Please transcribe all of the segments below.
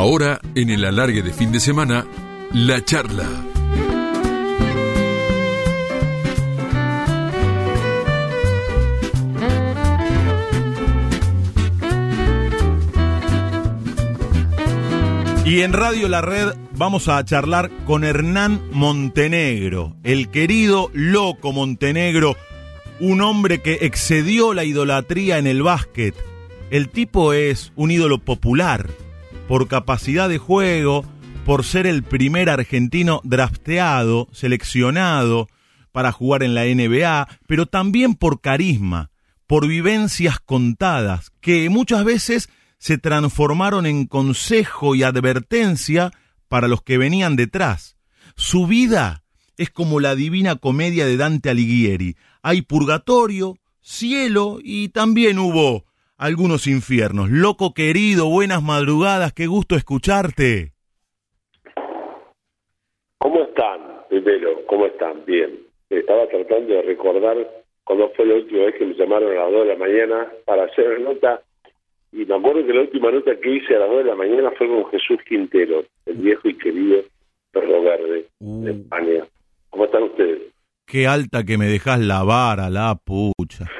Ahora, en el alargue de fin de semana, la charla. Y en Radio La Red vamos a charlar con Hernán Montenegro, el querido loco Montenegro, un hombre que excedió la idolatría en el básquet. El tipo es un ídolo popular por capacidad de juego, por ser el primer argentino drafteado, seleccionado para jugar en la NBA, pero también por carisma, por vivencias contadas, que muchas veces se transformaron en consejo y advertencia para los que venían detrás. Su vida es como la divina comedia de Dante Alighieri. Hay purgatorio, cielo y también hubo algunos infiernos. Loco querido, buenas madrugadas, qué gusto escucharte. ¿Cómo están? Primero, ¿cómo están? Bien. Estaba tratando de recordar cuando fue la última vez que me llamaron a las 2 de la mañana para hacer nota y me acuerdo que la última nota que hice a las 2 de la mañana fue con Jesús Quintero, el viejo y querido perro verde de España. ¿Cómo están ustedes? Qué alta que me dejas la vara, la pucha.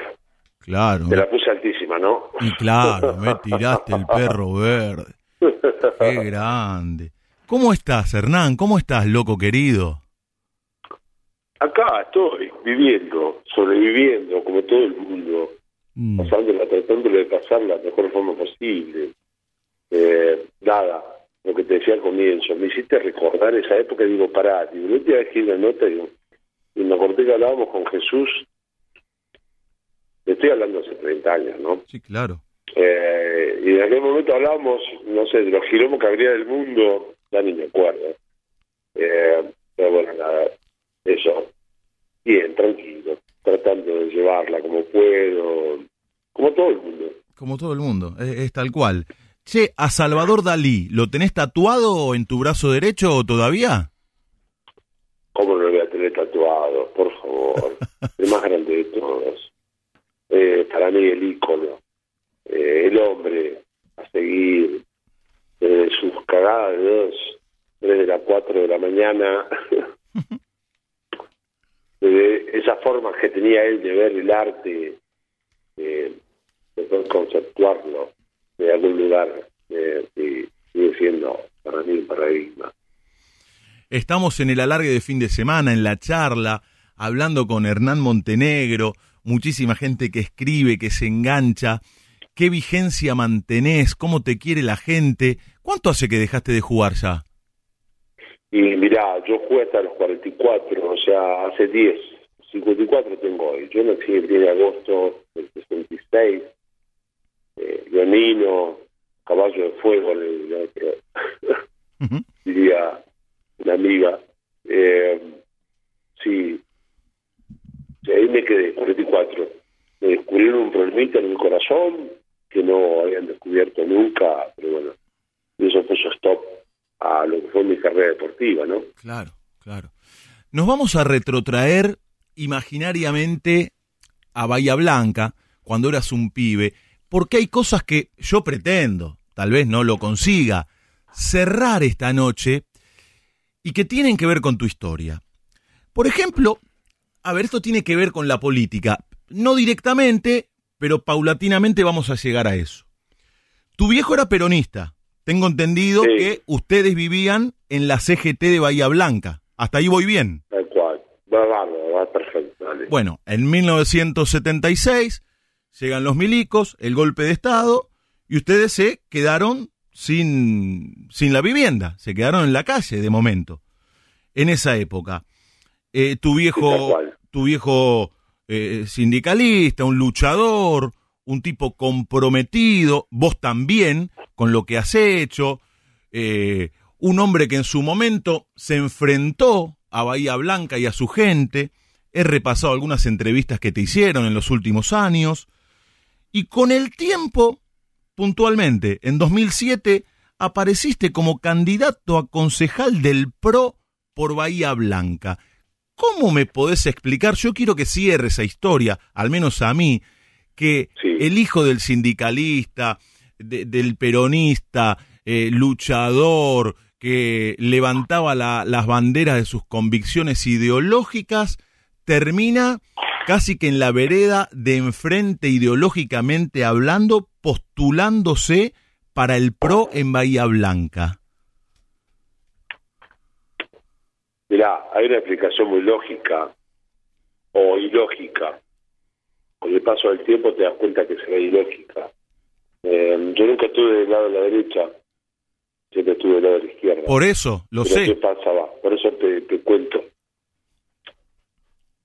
Claro. Te la puse altísima, ¿no? Y claro, me tiraste el perro verde. Qué grande. ¿Cómo estás, Hernán? ¿Cómo estás, loco querido? Acá estoy, viviendo, sobreviviendo, como todo el mundo mm. pasándola, tratándole de pasar la mejor forma posible. Eh, nada, lo que te decía al comienzo, me hiciste recordar esa época y digo, pará, digo, no te dejé la nota y, y me acordé que hablábamos con Jesús, estoy hablando hace 30 años, ¿no? Sí, claro. Eh, y en aquel momento hablábamos, no sé, de los girombos que habría del mundo, ya ni me acuerdo. Eh, pero bueno, nada, eso, bien, tranquilo, tratando de llevarla como puedo, como todo el mundo. Como todo el mundo, es, tal cual. Che, a Salvador Dalí, ¿lo tenés tatuado en tu brazo derecho todavía? ¿Cómo no lo voy a tener tatuado? Por favor. el más grande de todos. Eh, para mí el ícono. Eh, el hombre a seguir. Desde sus cagadas de dos, desde las cuatro de la mañana. de esas formas que tenía él de ver el arte, de poder conceptuarlo de algún lugar, eh, y sigue siendo para mí un paradigma. Estamos en el alargue de fin de semana, en la charla, hablando con Hernán Montenegro, muchísima gente que escribe, que se engancha. ¿Qué vigencia mantenés? ¿Cómo te quiere la gente? ¿Cuánto hace que dejaste de jugar ya? Y mirá, yo jugué hasta los 44, o sea, hace 10, 54 tengo hoy. Yo nací el 10 de agosto del 66, eh, leonino, caballo de fuego, le, diría una amiga. Eh, sí, ahí me quedé, 44. Me descubrieron un problemita en el corazón que no habían descubierto nunca, pero bueno, eso su stop a lo que fue mi carrera deportiva, ¿no? Claro, claro. Nos vamos a retrotraer imaginariamente a Bahía Blanca, cuando eras un pibe, porque hay cosas que yo pretendo, tal vez no lo consiga, cerrar esta noche y que tienen que ver con tu historia. Por ejemplo, a ver, esto tiene que ver con la política, no directamente, pero paulatinamente vamos a llegar a eso. Tu viejo era peronista, tengo entendido que ustedes vivían en la CGT de Bahía Blanca. Hasta ahí voy bien. Tal cual. Va, va, va perfecto. Bueno, en 1976 llegan los milicos, el golpe de Estado, y ustedes se quedaron sin, sin la vivienda, se quedaron en la calle de momento. En esa época. Eh, tu viejo, tu viejo eh, sindicalista, un luchador, un tipo comprometido, vos también, con lo que has hecho, eh, un hombre que en su momento se enfrentó a Bahía Blanca y a su gente, he repasado algunas entrevistas que te hicieron en los últimos años, y con el tiempo, puntualmente, en 2007, apareciste como candidato a concejal del PRO por Bahía Blanca. ¿Cómo me podés explicar? Yo quiero que cierre esa historia, al menos a mí, que el hijo del sindicalista, del peronista, eh, luchador, que levantaba las banderas de sus convicciones ideológicas, termina casi que en la vereda de enfrente ideológicamente hablando, postulándose para el PRO en Bahía Blanca? Mirá, hay una explicación muy lógica o ilógica. Con el paso del tiempo te das cuenta que será ilógica. Eh, yo nunca estuve del lado de la derecha, siempre estuve del lado de la izquierda. Por eso, lo sé. ¿Qué pasaba? Por eso te, te cuento.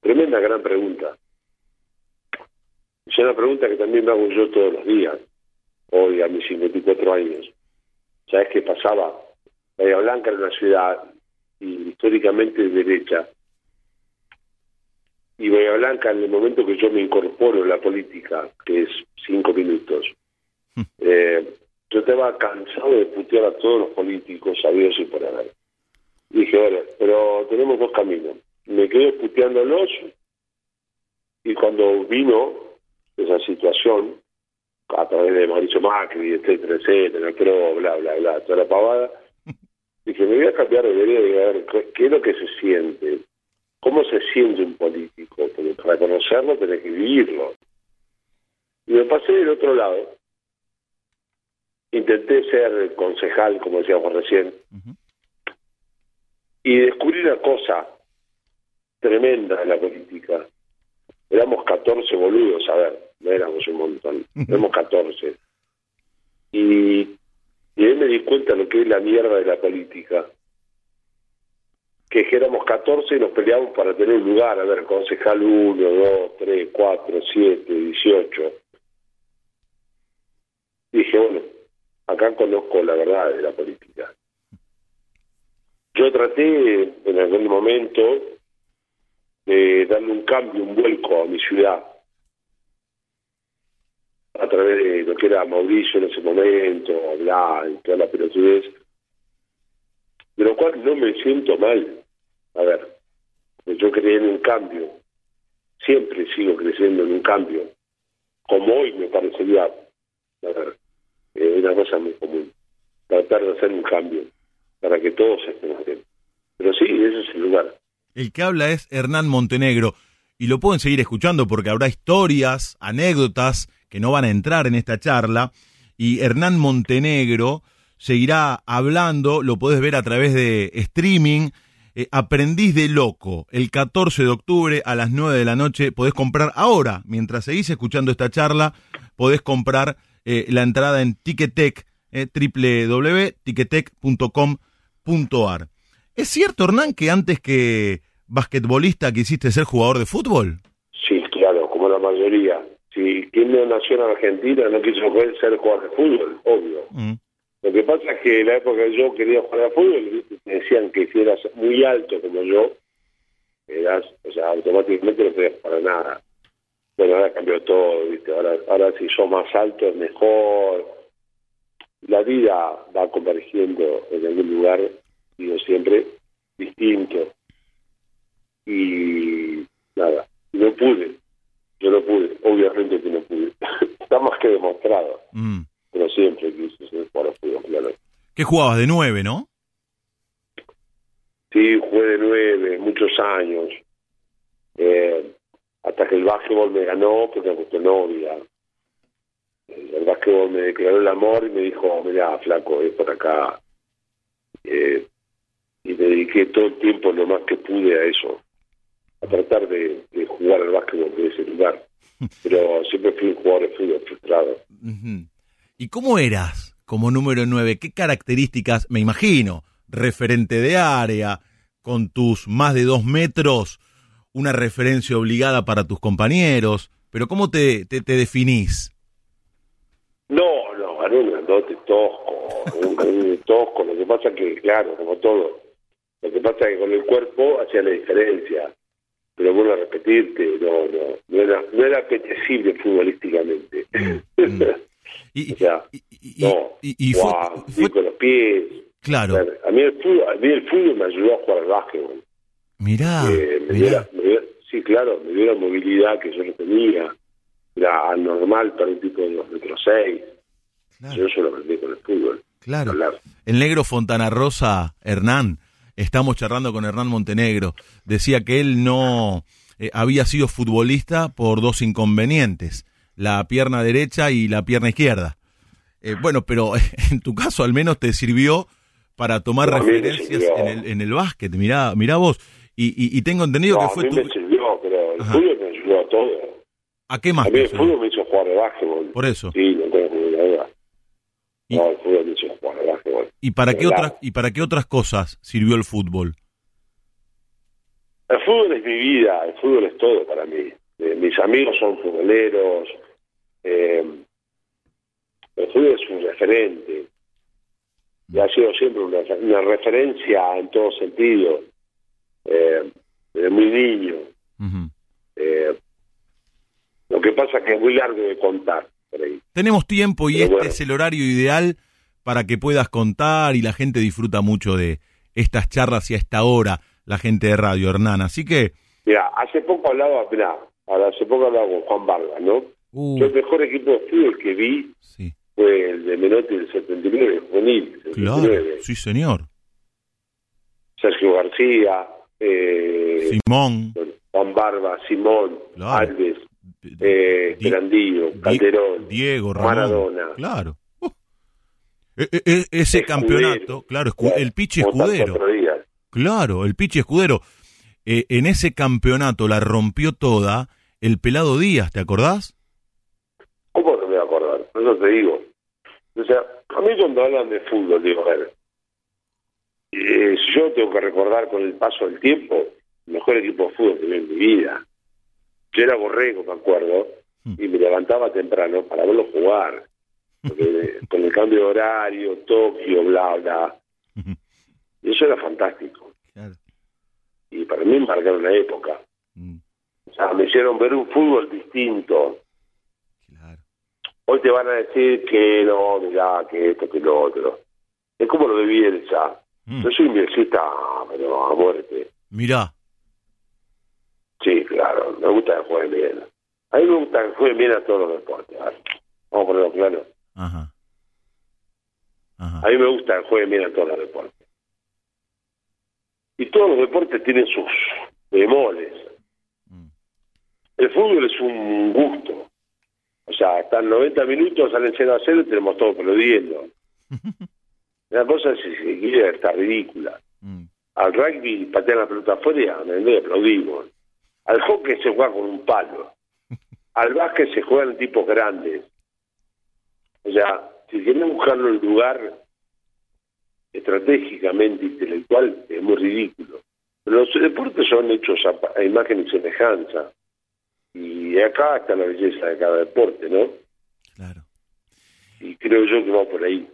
Tremenda gran pregunta. Es una pregunta que también me hago yo todos los días, hoy a mis 54 años. ¿Sabes qué pasaba? Bahía Blanca era una ciudad históricamente de derecha. Y Bahía Blanca, en el momento que yo me incorporo en la política, que es cinco minutos, eh, yo estaba cansado de putear a todos los políticos, sabidos y por haber. Dije, bueno, pero tenemos dos caminos. Me quedé puteándolos y cuando vino esa situación, a través de Mauricio Macri, etcétera, etcétera, pero bla, bla, bla, toda la pavada, dije, me voy a cambiar de vereda y a ver qué es lo que se siente, cómo se siente un político, porque para conocerlo tenés que vivirlo. Y me pasé del otro lado, intenté ser concejal, como decíamos recién, y descubrí una cosa tremenda en la política. Éramos 14 boludos, a ver, no éramos un montón, éramos 14. Y, y ahí me di cuenta lo que es la mierda de la política. Que, éramos 14 y nos peleábamos para tener un lugar, a ver, concejal 1, 2, 3, 4, 7, 18. Dije, bueno, acá conozco la verdad de la política. Yo traté en algún momento de darle un cambio, un vuelco a mi ciudad a través de lo que era Mauricio en ese momento, hablar y toda la pelotudez, de lo cual no me siento mal. A ver, yo creí en un cambio, siempre sigo creciendo en un cambio, como hoy me parecería, a ver, eh, una cosa muy común, tratar de hacer un cambio para que todos estén bien. Pero sí, ese es el lugar. El que habla es Hernán Montenegro y lo pueden seguir escuchando porque habrá historias, anécdotas que no van a entrar en esta charla y Hernán Montenegro seguirá hablando, lo puedes ver a través de streaming. Eh, Aprendiz de Loco, el 14 de octubre a las 9 de la noche, podés comprar ahora, mientras seguís escuchando esta charla, podés comprar eh, la entrada en Ticketek, eh, www.ticketek.com.ar. ¿Es cierto, Hernán, que antes que basquetbolista quisiste ser jugador de fútbol? Sí, claro, como la mayoría. Si quien no nació en Argentina no quiso ser jugador de fútbol, obvio. Mm. Lo que pasa es que en la época que yo quería jugar a fútbol, me decían que si eras muy alto como yo, eras, o sea, automáticamente no podías para nada. Bueno, ahora cambió todo, ¿viste? Ahora, ahora si sos más alto es mejor. La vida va convergiendo en algún lugar, digo siempre, distinto y nada, no pude, yo no pude, obviamente que no pude, está más que demostrado, mm. pero siempre quise ser jugador fútbol, claro. ¿Qué jugabas de nueve, no? Sí, jugué de nueve, muchos años, eh, hasta que el básquetbol me ganó porque me gustó novia. El básquetbol me declaró el amor y me dijo, mira, flaco, es por acá. Eh, y me dediqué todo el tiempo lo más que pude a eso a tratar de, jugar al básquetbol de ese lugar. Pero siempre fui un jugador de fútbol frustrado. ¿Y cómo eras como número 9? ¿Qué características, me imagino, referente de área, con tus más de dos metros, una referencia obligada para tus compañeros? Pero ¿cómo te, te, definís? No, no, un grandote tosco, un tosco. Lo que pasa que, claro, como todo, lo que pasa es que con el cuerpo hacía la diferencia pero vuelvo a repetirte, no, no, no era, no era apetecible futbolísticamente. Mm, mm. y, o sea, y, no, y, fue, con los pies. Claro. A mí, el fútbol, a mí el fútbol me ayudó a jugar al básquetbol. Mirá, eh, me sí, claro, me dio la movilidad que yo no tenía. Era anormal para un tipo de dos metros seis. Yo eso lo aprendí con el fútbol. Claro. El negro Fontana Rosa, Hernán, estamos charlando con Hernán Montenegro, decía que él no eh, había sido futbolista por dos inconvenientes, la pierna derecha y la pierna izquierda. Eh, bueno, pero en tu caso al menos te sirvió para tomar referencias en el, en el básquet. Mirá, mirá vos. Y, y, tengo entendido que fue a mí me sirvió, pero el fútbol me ayudó a todo. ¿A qué más? A mí el fútbol me hizo jugar de básquetbol. Por eso. Sí, tengo. No, el fútbol hizo jugar de básquetbol. ¿Y para, qué otras, ¿Y para qué otras cosas sirvió el fútbol? El fútbol es mi vida, el fútbol es todo para mí. Eh, mis amigos son futboleros. Eh, el fútbol es un referente. Y ha sido siempre una, una referencia en todo sentido. Eh, desde muy niño. lo que pasa es que es muy largo de contar. Por ahí. Tenemos tiempo y Pero este bueno. es el horario ideal para que puedas contar y la gente disfruta mucho de estas charlas y a esta hora, la gente de radio, Hernán. Así que... Mira, hace poco hablaba, mirá, hace poco hablaba con Juan Vargas, ¿no? Uh, Yo el mejor equipo de fútbol que vi sí, fue el de Menotti del 79, juvenil. claro, 79. sí señor. Sergio García, eh, Simón, Juan Barba, Simón, Claro. Alves, eh, Di- Grandillo, Di- Calderón, Diego, Ramón. Maradona. Claro. Uh. E- e- e- ese Escudero. campeonato, claro, el Pichi Escudero. Claro, el Pichi Escudero. Eh, en ese campeonato la rompió toda el pelado Díaz, ¿te acordás? ¿Cómo no me voy a acordar? Eso te digo. O sea, a mí cuando hablan de fútbol, digo, a ver, eh, si yo tengo que recordar con el paso del tiempo, el mejor equipo de fútbol que vi en mi vida. Yo era borrego, me acuerdo, Hmm. y me levantaba temprano para verlo jugar. Porque con el cambio de horario, Tokio, bla, bla. Y eso era fantástico. Claro. Y para mí marcaron una época. Mm, O sea, me hicieron ver un fútbol distinto. claro. Hoy te van a decir que no, mirá, que esto, que lo otro. Es como lo de Bielsa. Mm. Yo soy un bielcista, pero a muerte. Mirá, Sí, claro, me gusta que jueguen bien. A mí me gusta que jueguen bien a todos los deportes. Vamos a ponerlo claro. ajá. Ajá. A mí me gusta que jueguen bien a todos los deportes. Y todos los deportes tienen sus bemoles. Mm, El fútbol es un gusto. O sea, están 90 minutos, salen 0 a 0 y tenemos todo aplaudiendo. Una cosa es si se quiere está ridícula. mm, Al rugby patean la pelota afuera y aplaudimos. Al hockey se juega con un palo. Al básquet se juegan tipos grandes. O sea, si quieren buscarlo en lugar estratégicamente intelectual, es muy ridículo. Pero los deportes son hechos a, a imagen y semejanza. Y acá está la belleza de cada deporte, ¿no? claro. Y creo yo que va por ahí.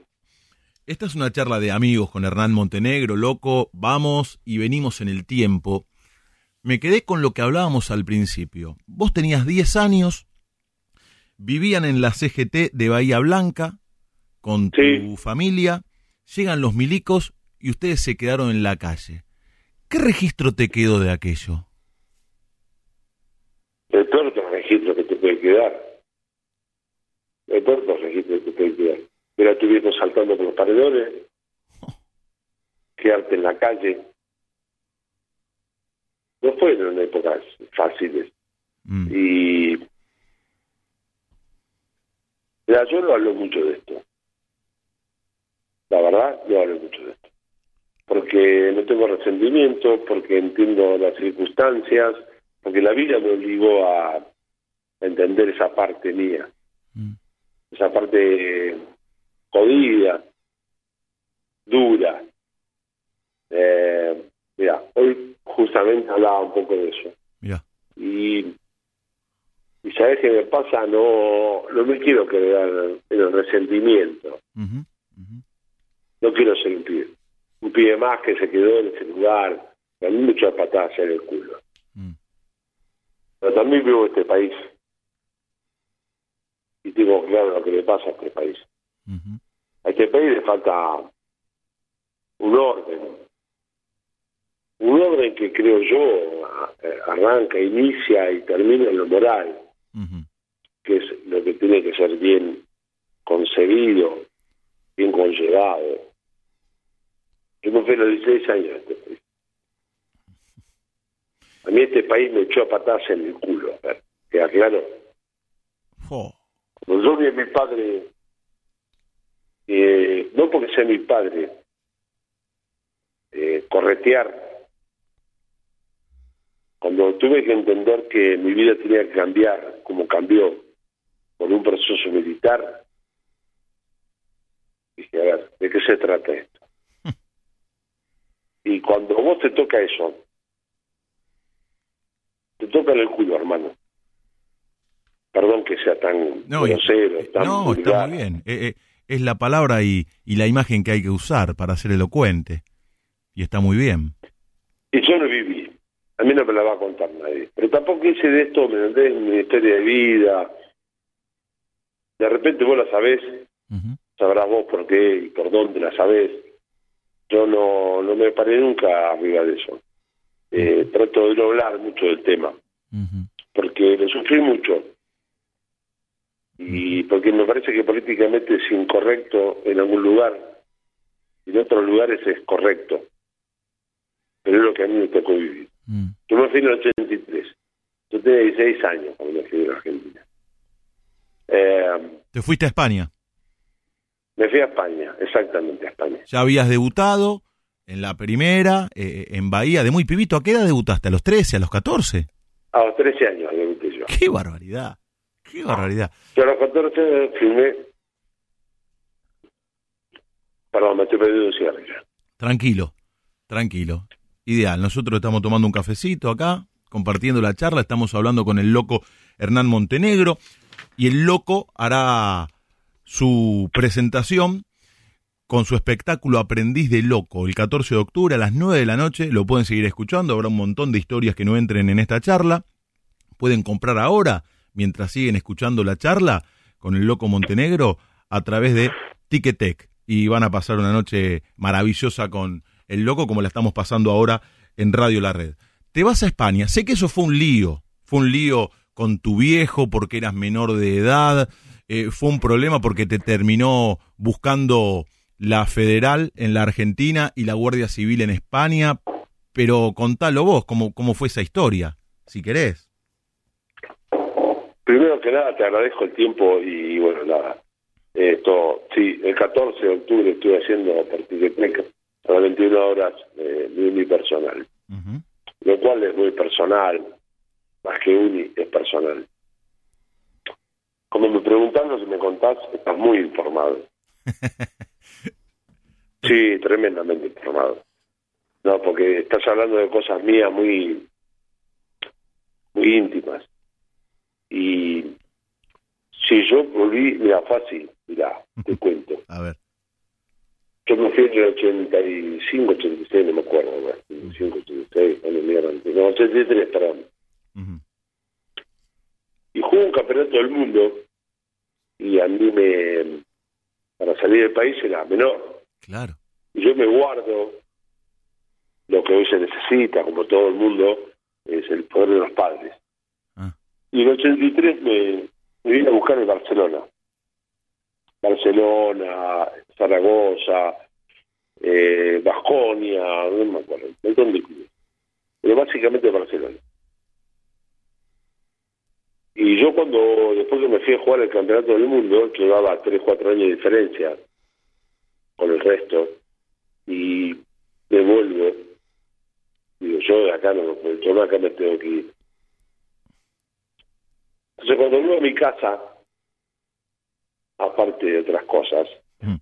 Esta es una charla de amigos con Hernán Montenegro, loco, vamos y venimos en el tiempo. Me quedé con lo que hablábamos al principio. Vos tenías 10 años, vivían en la CGT de Bahía Blanca, con tu Sí. familia, llegan los milicos y ustedes se quedaron en la calle. ¿Qué registro te quedó de aquello? El peor registro que te puede quedar. El peor registro que te puede quedar. Tu viejo saltando por los paredones, quedarte en la calle. No fueron épocas fáciles. Mm, Y. Mira, yo no hablo mucho de esto. La verdad, no hablo mucho de esto. Porque no tengo resentimiento, porque entiendo las circunstancias, porque la vida me obligó a, entender esa parte mía, mm, esa parte jodida, dura. Eh, mira, hoy justamente hablaba un poco de eso. mirá, Y, y sabes qué me pasa, no, no me quiero quedar en el resentimiento. No quiero ser un pibe. Un pibe más que se quedó en ese lugar. Echó a patadas en el culo. mm, Pero también vivo en este país. Y tengo claro lo que le pasa a este país. A este país le falta un orden. Un orden que creo yo arranca, inicia y termina en lo moral. que es lo que tiene que ser bien concebido bien conllevado. Yo me fui a los 16 años este. A mí este país me echó a patadas en el culo, a ver, queda claro. Oh, Cuando yo vi a mi padre, eh, no porque sea mi padre, eh, corretear, cuando tuve que entender que mi vida tenía que cambiar, como cambió, por un proceso militar, dije, a ver, ¿de qué se trata esto? y cuando vos te toca eso, te toca en el culo, hermano. Perdón que sea tan No, grosero, tan no está muy bien. Eh, eh, es la palabra y, y la imagen que hay que usar para ser elocuente. Y está muy bien. Y yo lo viví. A mí no me la va a contar nadie. Pero tampoco hice de esto, ¿me entendés? Mi historia de vida. De repente vos la sabés, sabrás vos por qué y por dónde la sabés. Yo no, no me paré nunca arriba de eso. Eh, trato de no hablar mucho del tema, porque lo sufrí mucho. Y porque me parece que políticamente es incorrecto en algún lugar, y en otros lugares es correcto. Pero es lo que a mí me tocó vivir. Mm. Yo me fui en el 83. Yo tenía 16 años cuando me fui de Argentina. Eh, Te fuiste a España. me fui a España, exactamente a España. Ya habías debutado en la primera, eh, en Bahía, de muy pibito. ¿A qué edad debutaste? ¿A los 13, a los 14? A los 13 años debuté yo. ¡Qué barbaridad! ¡Qué barbaridad! Yo a los 14 años filmé... Perdón, me estoy perdiendo un cigarrillo. Tranquilo, tranquilo. Ideal. Nosotros estamos tomando un cafecito acá, compartiendo la charla. Estamos hablando con el loco Hernán Montenegro. Y el loco hará su presentación con su espectáculo Aprendiz de Loco el 14 de octubre a las 9 de la noche. Lo pueden seguir escuchando. Habrá un montón de historias que no entren en esta charla. Pueden comprar ahora, mientras siguen escuchando la charla con el loco Montenegro, a través de Ticketek. Y van a pasar una noche maravillosa con el loco, como la estamos pasando ahora en Radio La Red. Te vas a España. Sé que eso fue un lío. Fue un lío con tu viejo porque eras menor de edad. Eh, fue un problema porque te terminó buscando la federal en la Argentina y la Guardia Civil en España. Pero contalo vos, cómo, cómo fue esa historia, si querés. Primero que nada, te agradezco el tiempo y, bueno, nada. Esto, sí, el 14 de octubre estuve haciendo por Ticketek a las 21 horas eh, de mi personal. Lo cual es muy personal, más que uni, es personal. Como me preguntas lo que me contás, estás muy informado. Sí, tremendamente informado. No, porque estás hablando de cosas mías muy, muy íntimas. Y si yo volví, mira, fácil, mira, te cuento. A ver. Yo me fui en el 85, 86, no me acuerdo, ¿no? 85, 86, cuando me iban- no, 83, perdón. Ujú. Y jugué un campeonato del mundo y a mí me, para salir del país era menor. Claro. Y yo me guardo lo que hoy se necesita, como todo el mundo, es el poder de los padres. Ah. Y en el 83 me, me vine a buscar en Barcelona. Barcelona, Zaragoza, eh, Vasconia, no me acuerdo, un montón de clubes. Pero básicamente Barcelona. Y yo cuando, después que me fui a jugar el Campeonato del Mundo, llevaba 3, 4 años de diferencia con el resto, y me vuelvo, digo, yo de acá no acá me tengo que ir. Entonces cuando vuelvo a mi casa, aparte de otras cosas, Mm.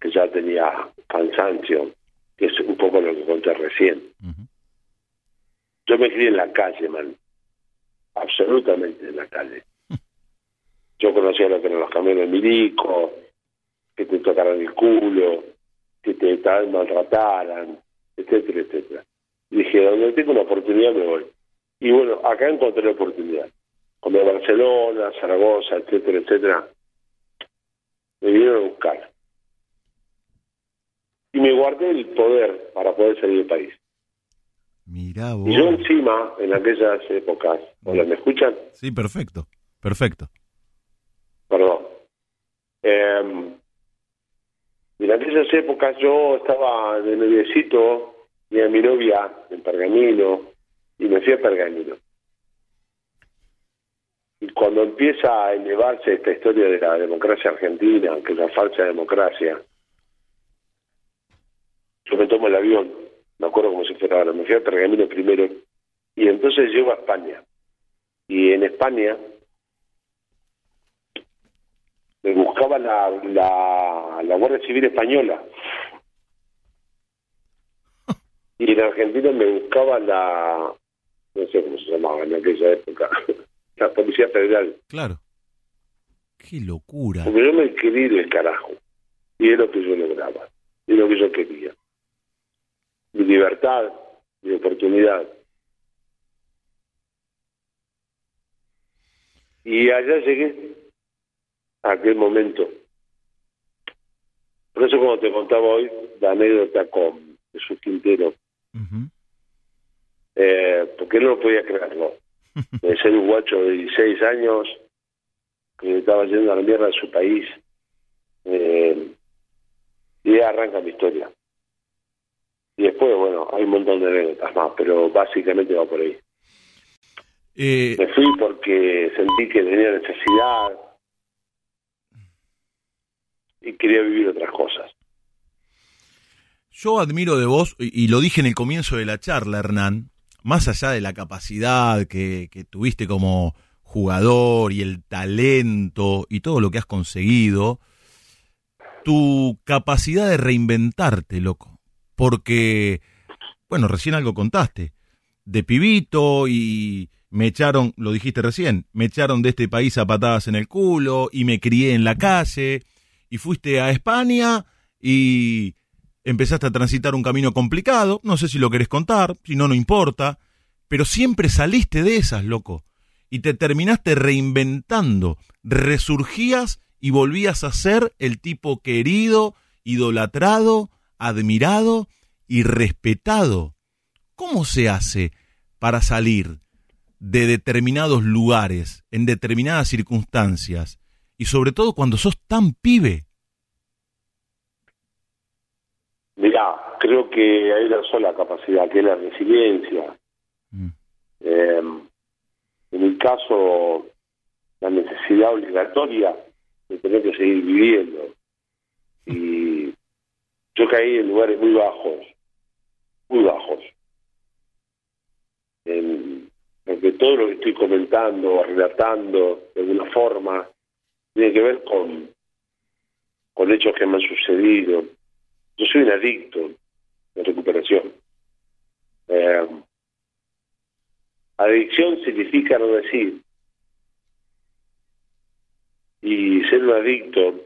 que ya tenía cansancio, que es un poco lo que conté recién, yo me crié en la calle, man. Absolutamente en la calle. Yo conocía lo que eran los camiones milicos, que te tocaran el culo, que te tal- maltrataran, etcétera, etcétera. Y dije, donde tengo una oportunidad me voy. Y bueno, acá encontré la oportunidad. Como Barcelona, Zaragoza, etcétera, etcétera, me vinieron a buscar. Y me guardé el poder para poder salir del país. Mirá vos. Y yo encima, en aquellas épocas, hola, ¿me escuchan? Sí, perfecto. Perfecto. Perdón. Eh, en aquellas épocas yo estaba de noviecito, y a mi novia en Pergamino, y me fui a Pergamino. Cuando empieza a elevarse esta historia de la democracia argentina, que es la falsa democracia, yo me tomo el avión, me acuerdo como si fuera me fui a Pergamino primero, y entonces llego a España. Y en España me buscaba la, la, la Guardia Civil Española. Y en Argentina me buscaba la, no sé cómo se llamaba en aquella época, la Policía Federal. Claro. Qué locura. Porque yo me quería ir del carajo. Y es lo que yo lograba. Y es lo que yo quería. Mi libertad, mi oportunidad. Y allá llegué a aquel momento. Por eso como te contaba hoy la anécdota con Jesús Quintero, eh, porque él no podía creerlo. De ser un guacho de 16 años que estaba yendo a la mierda de su país. Eh, y arranca mi historia. Y después, bueno, hay un montón de anécdotas más, pero básicamente va por ahí. Eh, Me fui porque sentí que tenía necesidad y quería vivir otras cosas. Yo admiro de vos, y y lo dije en el comienzo de la charla, Hernán, más allá de la capacidad que, que tuviste como jugador y el talento y todo lo que has conseguido, tu capacidad de reinventarte, loco. Porque, bueno, recién algo contaste, de pibito y me echaron, lo dijiste recién, me echaron de este país a patadas en el culo y me crié en la calle y fuiste a España y empezaste a transitar un camino complicado, no sé si lo querés contar, si no, no importa, pero siempre saliste de esas, loco, y te terminaste reinventando, resurgías y volvías a ser el tipo querido, idolatrado, admirado y respetado. ¿Cómo se hace para salir de determinados lugares, en determinadas circunstancias, y sobre todo cuando sos tan pibe? Mirá, creo que hay una sola capacidad, que es la resiliencia. Mm. Eh, en mi caso, la necesidad obligatoria de tener que seguir viviendo. Y yo caí en lugares muy bajos, muy bajos. En, porque todo lo que estoy comentando, relatando, de alguna forma, tiene que ver con, con hechos que me han sucedido. Yo soy un adicto de recuperación. Eh, adicción significa no decir. Y ser un adicto,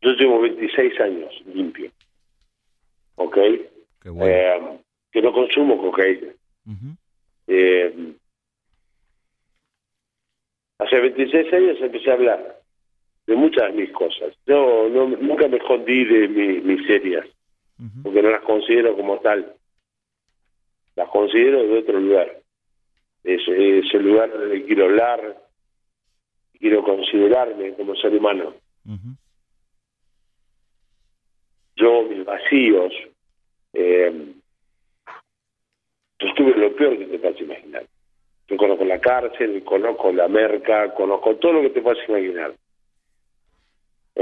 yo llevo 26 años limpio. ¿Ok? Qué bueno. Eh, que no consumo cocaína. Eh, hace 26 años empecé a hablar de muchas de mis cosas. Yo no, nunca me escondí de mi- mis miserias, Ujú. porque no las considero como tal. Las considero de otro lugar. Es, es el lugar donde quiero hablar, quiero considerarme como ser humano. Yo, mis vacíos, eh, yo estuve lo peor que te puedas imaginar. Yo conozco la cárcel, conozco la merca, conozco todo lo que te puedas imaginar.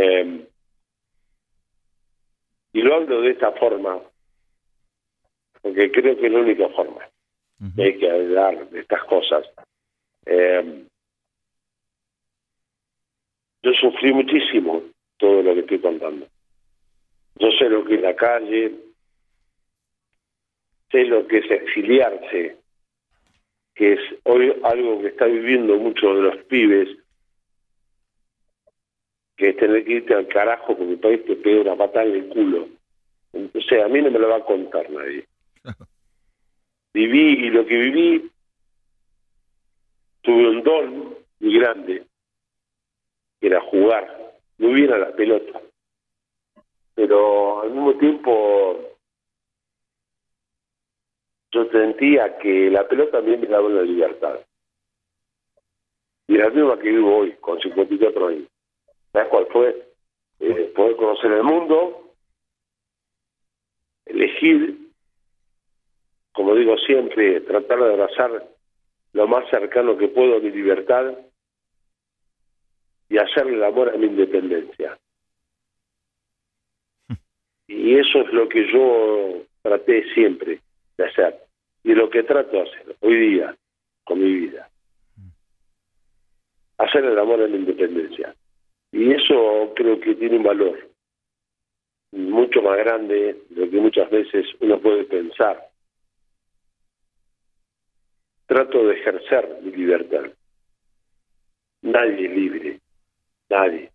Eh, y lo hablo de esta forma, porque creo que es la única forma Ujú. que hay que hablar de estas cosas. Eh, yo sufrí muchísimo todo lo que estoy contando. Yo sé lo que es la calle, sé lo que es exiliarse, que es hoy algo que está viviendo muchos de los pibes, que es tener que irte al carajo porque el país te pega una patada en el culo. Entonces a mí no me lo va a contar nadie. Viví y lo que viví, tuve un don muy grande, que era jugar muy bien a la pelota. Pero al mismo tiempo yo sentía que la pelota también me daba una libertad. Y la misma que vivo hoy, con 54 años. ¿Sabes cuál fue? eh, poder conocer el mundo, elegir, como digo siempre, tratar de abrazar lo más cercano que puedo a mi libertad y hacerle el amor a mi independencia. Y eso es lo que yo traté siempre de hacer y lo que trato de hacer hoy día con mi vida. Hacer el amor a la independencia. Y eso creo que tiene un valor mucho más grande de lo que muchas veces uno puede pensar. Trato de ejercer mi libertad. Nadie es libre, nadie.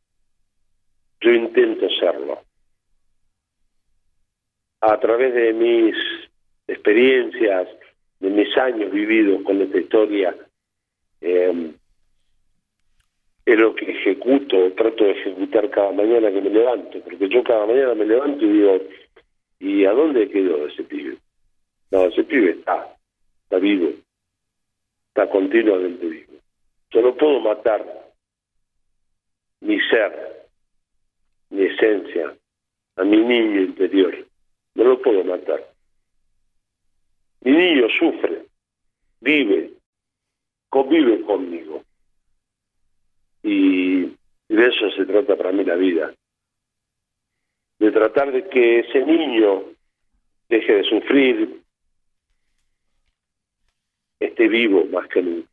Yo intento serlo. A través de mis experiencias, de mis años vividos con esta historia, eh, es lo que ejecuto, trato de ejecutar cada mañana que me levanto, porque yo cada mañana me levanto y digo, ¿y a dónde quedó ese pibe? No, ese pibe está, está vivo, está continuamente vivo. Yo no puedo matar mi ser, mi esencia, a mi niño interior, no lo puedo matar. Mi niño sufre, vive, convive conmigo y de eso se trata para mí la vida. De tratar de que ese niño deje de sufrir, esté vivo más que nunca.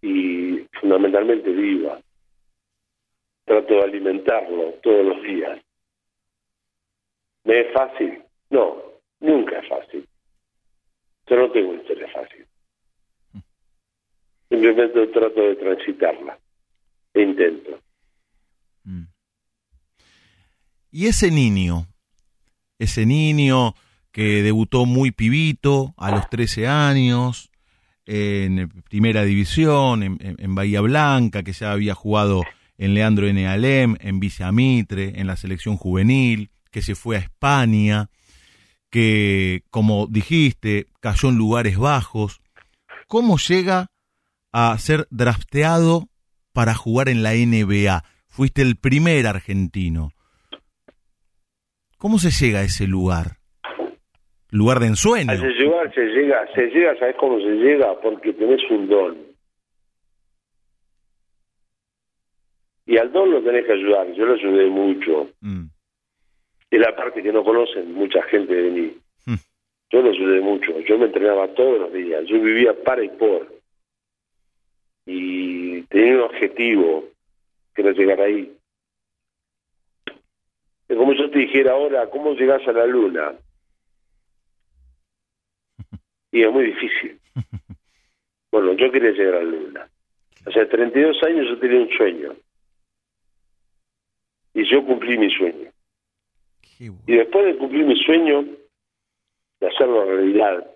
Y fundamentalmente viva. Trato de alimentarlo todos los días. ¿Me es fácil? No, nunca es fácil. Yo no tengo historia fácil. Simplemente trato de transitarla intento. Mm. Y ese niño, ese niño que debutó muy pibito, a los 13 años, en primera división, en, Bahía Blanca, que ya había jugado en Leandro N. Alem, en Mitre, en la selección juvenil, que se fue a España, que, como dijiste, cayó en lugares bajos. ¿Cómo llega a ser drafteado para jugar en la NBA. Fuiste el primer argentino. ¿Cómo se llega a ese lugar? Lugar de ensueño. A ese lugar se llega, se llega, ¿sabes cómo se llega? Porque tenés un don. Y al don lo tenés que ayudar. Yo lo ayudé mucho. Mm. Es la parte que no conocen mucha gente de mí. Mm. Yo lo ayudé mucho. Yo me entrenaba todos los días. Yo vivía para y por y tenía un objetivo que era llegar ahí. Es como yo te dijera ahora, ¿cómo llegas a la luna? Y es muy difícil. Bueno, yo quería llegar a la luna. Hace 32 años yo tenía un sueño. Y yo cumplí mi sueño. Y después de cumplir mi sueño, de hacerlo realidad,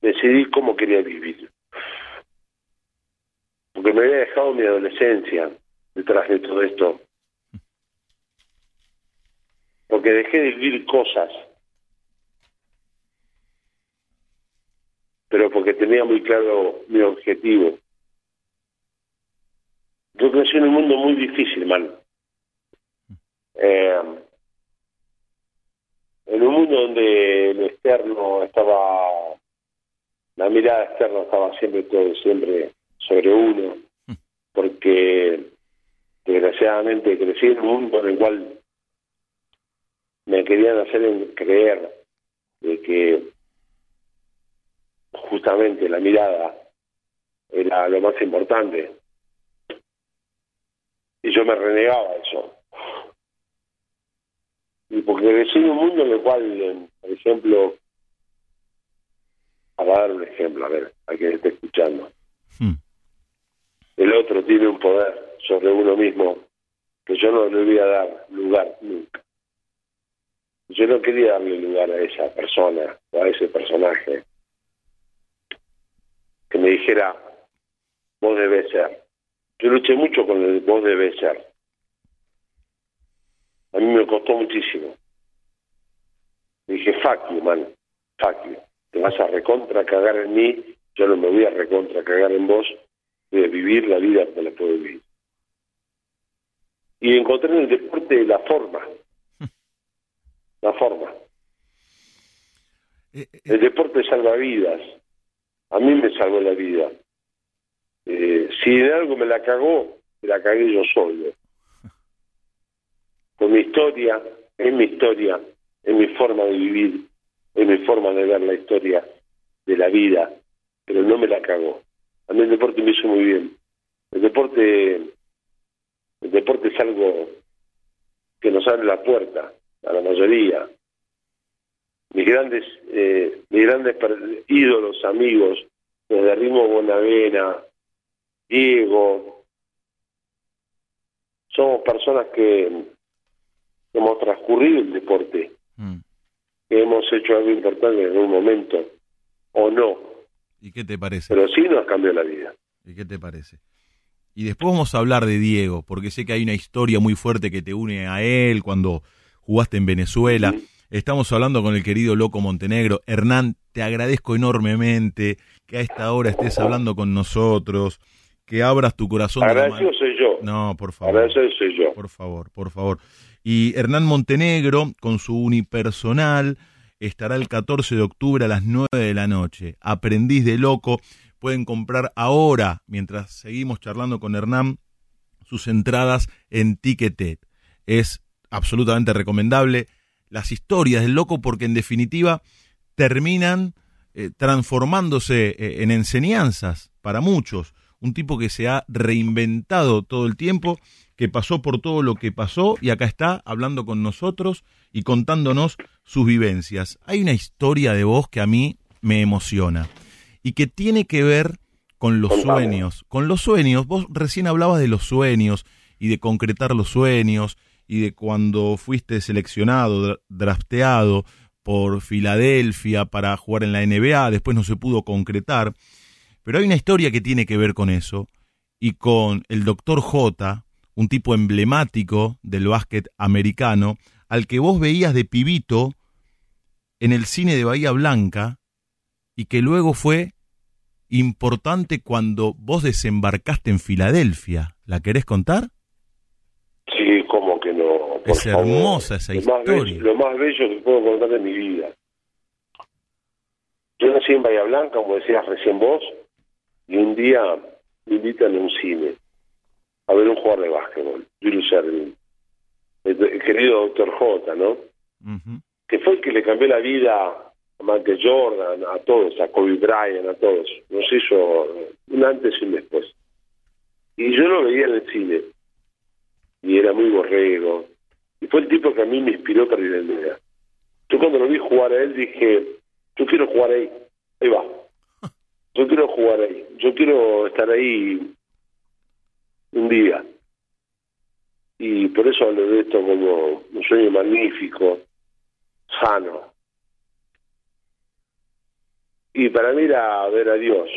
decidí cómo quería vivir. Porque me había dejado mi adolescencia detrás de todo esto. Porque dejé de vivir cosas. Pero porque tenía muy claro mi objetivo. Yo crecí en un mundo muy difícil, man. Eh, en un mundo donde el externo estaba la mirada externa estaba siempre todo siempre sobre uno porque desgraciadamente crecí en un mundo en el cual me querían hacer creer de que justamente la mirada era lo más importante. Y yo me renegaba eso. Y porque crecí en un mundo en el cual por ejemplo para dar un ejemplo, a ver, a quien esté escuchando. Hmm. El otro tiene un poder sobre uno mismo que yo no le voy a dar lugar nunca. Yo no quería darle lugar a esa persona o a ese personaje que me dijera, vos debes ser. Yo luché mucho con el vos debes ser. A mí me costó muchísimo. Dije, fuck you, man, fuck you te vas a recontra cagar en mí, yo no me voy a recontra cagar en vos, voy a vivir la vida como la puedo vivir. y encontré en el deporte la forma. La forma. Eh, eh, El deporte salva vidas. A mí me salvó la vida. Eh, si en algo me la cagó, me la cagué yo solo. Con mi historia, es mi historia, es mi forma de vivir, es mi forma de ver la historia de la vida, pero no me la cagó. A mí el deporte me hizo muy bien. El deporte, el deporte es algo que nos abre la puerta a la mayoría. Mis grandes, eh, mis grandes ídolos, amigos, desde Rimo Bonavena, Diego, somos personas que hemos transcurrido el deporte, mm. Hemos hecho algo importante en algún momento, o no, ¿Y qué te parece? pero sí nos cambió la vida. ¿Y qué te parece? Y después vamos a hablar de Diego, porque sé que hay una historia muy fuerte que te une a él cuando jugaste en Venezuela. Sí. Estamos hablando con el querido Loco Montenegro. Hernán, te agradezco enormemente que a esta hora estés hablando con nosotros, que abras tu corazón. de la Agradecido soy yo, No, por favor. agradecido soy yo. Por favor, por favor. Y Hernán Montenegro, con su unipersonal, estará el 14 de octubre a las 9 de la noche. Aprendiz de Loco. Pueden comprar ahora, mientras seguimos charlando con Hernán, sus entradas en Ticketed. Es absolutamente recomendable las historias del loco porque en definitiva terminan eh, transformándose eh, en enseñanzas para muchos. Un tipo que se ha reinventado todo el tiempo, que pasó por todo lo que pasó y acá está hablando con nosotros y contándonos sus vivencias. Hay una historia de vos que a mí me emociona y que tiene que ver con los sueños. Con los sueños, vos recién hablabas de los sueños y de concretar los sueños y de cuando fuiste seleccionado, dra- drafteado por Filadelfia para jugar en la NBA, después no se pudo concretar. Pero hay una historia que tiene que ver con eso y con el doctor J, un tipo emblemático del básquet americano, al que vos veías de pibito en el cine de Bahía Blanca y que luego fue importante cuando vos desembarcaste en Filadelfia. ¿La querés contar? Sí, como que no. por Es favor. hermosa esa Lo más historia. bello- lo más bello que puedo contar de mi vida. Yo nací en Bahía Blanca, como decías recién vos, y un día me invitan a un cine a ver un jugador de básquetbol, Julius Erving, el, el querido doctor J, ¿no? Que fue el que le cambió la vida a Michael Jordan, a todos, a Kobe Bryant, a todos. Nos hizo un antes y un después. Y yo lo veía en el cine, y era muy borrego, y fue el tipo que a mí me inspiró para ir al NBA. Yo cuando lo vi jugar a él dije, yo quiero jugar ahí, ahí va. Yo quiero jugar ahí, yo quiero estar ahí un día. Y por eso hablo de esto como un sueño magnífico, sano. Y para mí era ver a Dios.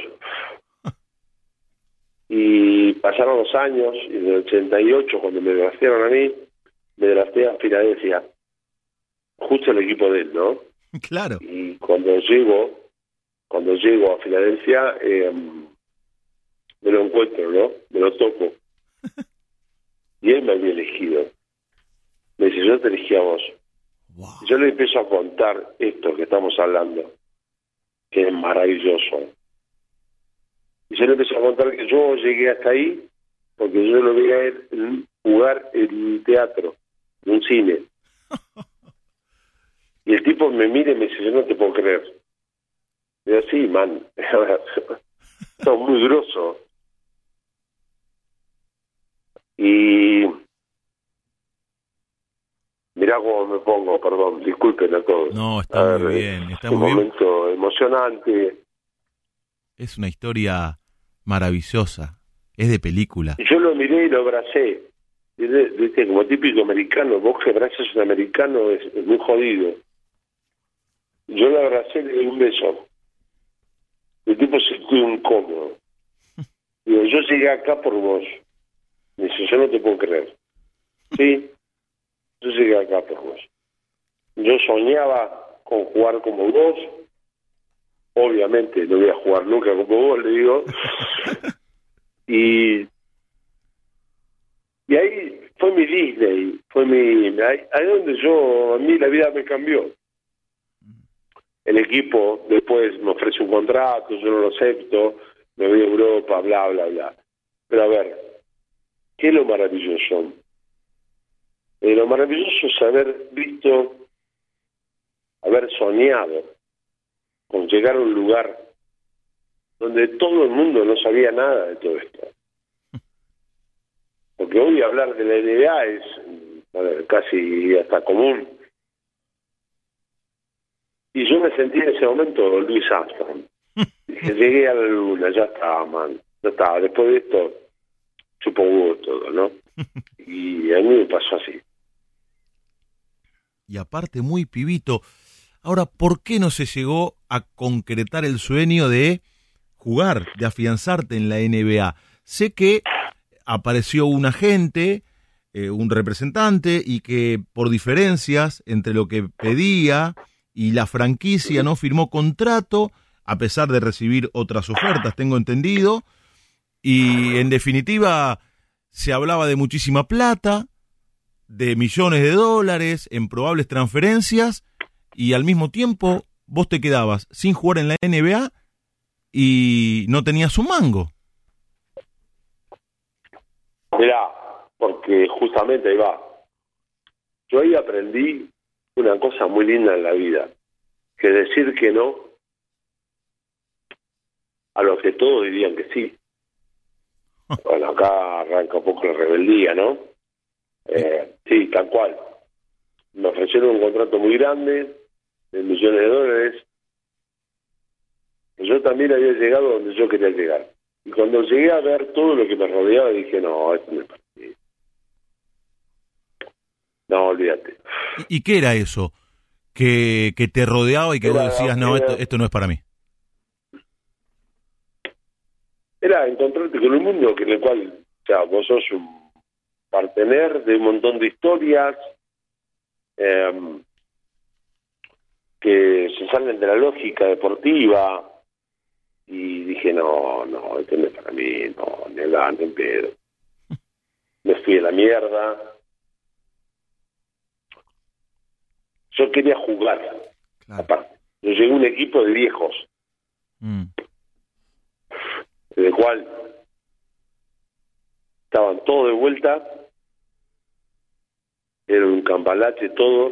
Y pasaron los años, y en el 88, cuando me draftearon a mí, me drafté a Filadelfia, justo el equipo de él, ¿no? Claro. Y cuando llego, cuando llego a Filadelfia, eh, me lo encuentro, ¿no? Me lo toco. Y él me había elegido. Me dice, yo te elegí a vos. Wow. Yo le empiezo a contar esto que estamos hablando, que es maravilloso. Y yo le empiezo a contar que yo llegué hasta ahí porque yo lo veía a él jugar en un teatro, en un cine. Y el tipo me mira y me dice, yo no te puedo creer. Y yo, sí, man, sos muy grosso. Y mirá cómo me pongo, perdón, disculpen a todos. No, está muy bien, está un muy bien. momento emocionante. Es una historia maravillosa. Es de película. Yo lo miré y lo abracé. Viste, como típico americano, vos que abrazas a un americano es, es muy jodido. Yo lo abracé le di un beso. El tipo se sintió incómodo. Digo, yo llegué acá por vos. Me dice, yo no te puedo creer. Sí, yo llegué acá por vos. Yo soñaba con jugar como vos. Obviamente no voy a jugar nunca como vos, le digo. y, y ahí fue mi Disney, fue mi... Ahí, ahí donde yo, a mí la vida me cambió. El equipo después me ofrece un contrato, yo no lo acepto, me voy a Europa, bla, bla, bla. Pero a ver, ¿qué es lo maravilloso? Eh, lo maravilloso es haber visto, haber soñado con llegar a un lugar donde todo el mundo no sabía nada de todo esto. Porque hoy hablar de la NBA es bueno, casi hasta común. Y yo me sentí en ese momento Luis Armstrong. Dije, llegué a la luna, ya estaba, man. Ya estaba. Después de esto, supo todo, ¿no? Y a mí me pasó así. Y aparte, muy pibito. Ahora, ¿por qué no se llegó a concretar el sueño de jugar, de afianzarte en la NBA? Sé que apareció un agente, eh, un representante, y que por diferencias entre lo que pedía y la franquicia no firmó contrato, a pesar de recibir otras ofertas, tengo entendido, y en definitiva se hablaba de muchísima plata, de millones de dólares en probables transferencias, y al mismo tiempo vos te quedabas sin jugar en la NBA y no tenías un mango. Mirá, porque justamente ahí va. Yo ahí aprendí una cosa muy linda en la vida, que decir que no a lo que todos dirían que sí. Bueno, acá arranca un poco la rebeldía, ¿no? Eh, sí, tal cual. Me ofrecieron un contrato muy grande, de millones de dólares. Yo también había llegado donde yo quería llegar. Y cuando llegué a ver todo lo que me rodeaba, dije, no, esto no es para mí. No, olvídate. ¿Y, qué era eso? Que, que te rodeaba y que vos decías, no, esto, esto no es para mí. Era encontrarte con un mundo en el cual, o sea, vos sos un partener de un montón de historias eh, que se salen de la lógica deportiva, y dije, no, no, esto no es para mí, no, ni la ni pedo. Me fui a la mierda. Yo quería jugar, aparte. Yo llegué a un equipo de viejos, mm. El cual estaban todos de vuelta, era un campalache todo,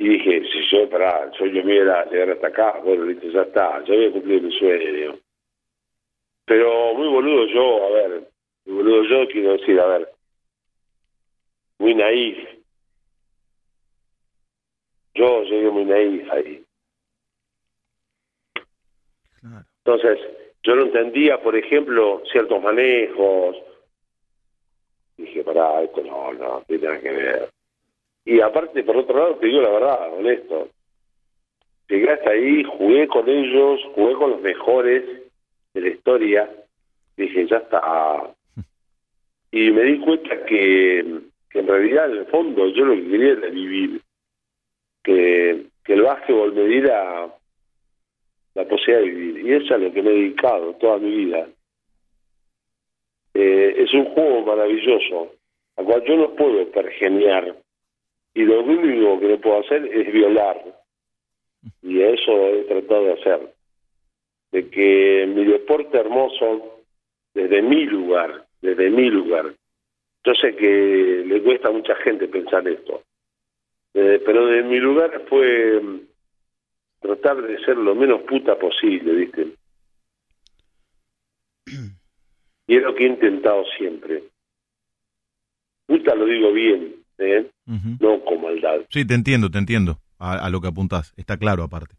y dije, si yo, para yo, yo me iba a llegar hasta acá, bueno, listo, ya está, yo había cumplido mi sueño. Pero muy boludo yo, a ver, muy boludo yo, quiero decir, a ver, muy naif. Yo llegué muy naif ahí. Entonces, yo no entendía, por ejemplo, ciertos manejos. Dije, pará, esto no, no, tiene nada que ver. Y aparte, por otro lado, te digo la verdad, honesto. Llegué hasta ahí, jugué con ellos, jugué con los mejores de la historia. Dije, ya está. Y me di cuenta que, en realidad, en el fondo, yo lo que quería era vivir. Que, que el básquetbol me diera la posibilidad de vivir. Y eso es a lo que me he dedicado toda mi vida. Eh, es un juego maravilloso, al cual yo no puedo pergeniar y lo único que no puedo hacer es violar. Y eso he tratado de hacer. De que mi deporte hermoso, desde mi lugar, desde mi lugar, yo sé que le cuesta a mucha gente pensar esto, eh, pero desde mi lugar fue tratar de ser lo menos puta posible, ¿viste? Y es lo que he intentado siempre. Puta lo digo bien, ¿eh? no con maldad. Sí, te entiendo, te entiendo a, lo que apuntás, está claro aparte.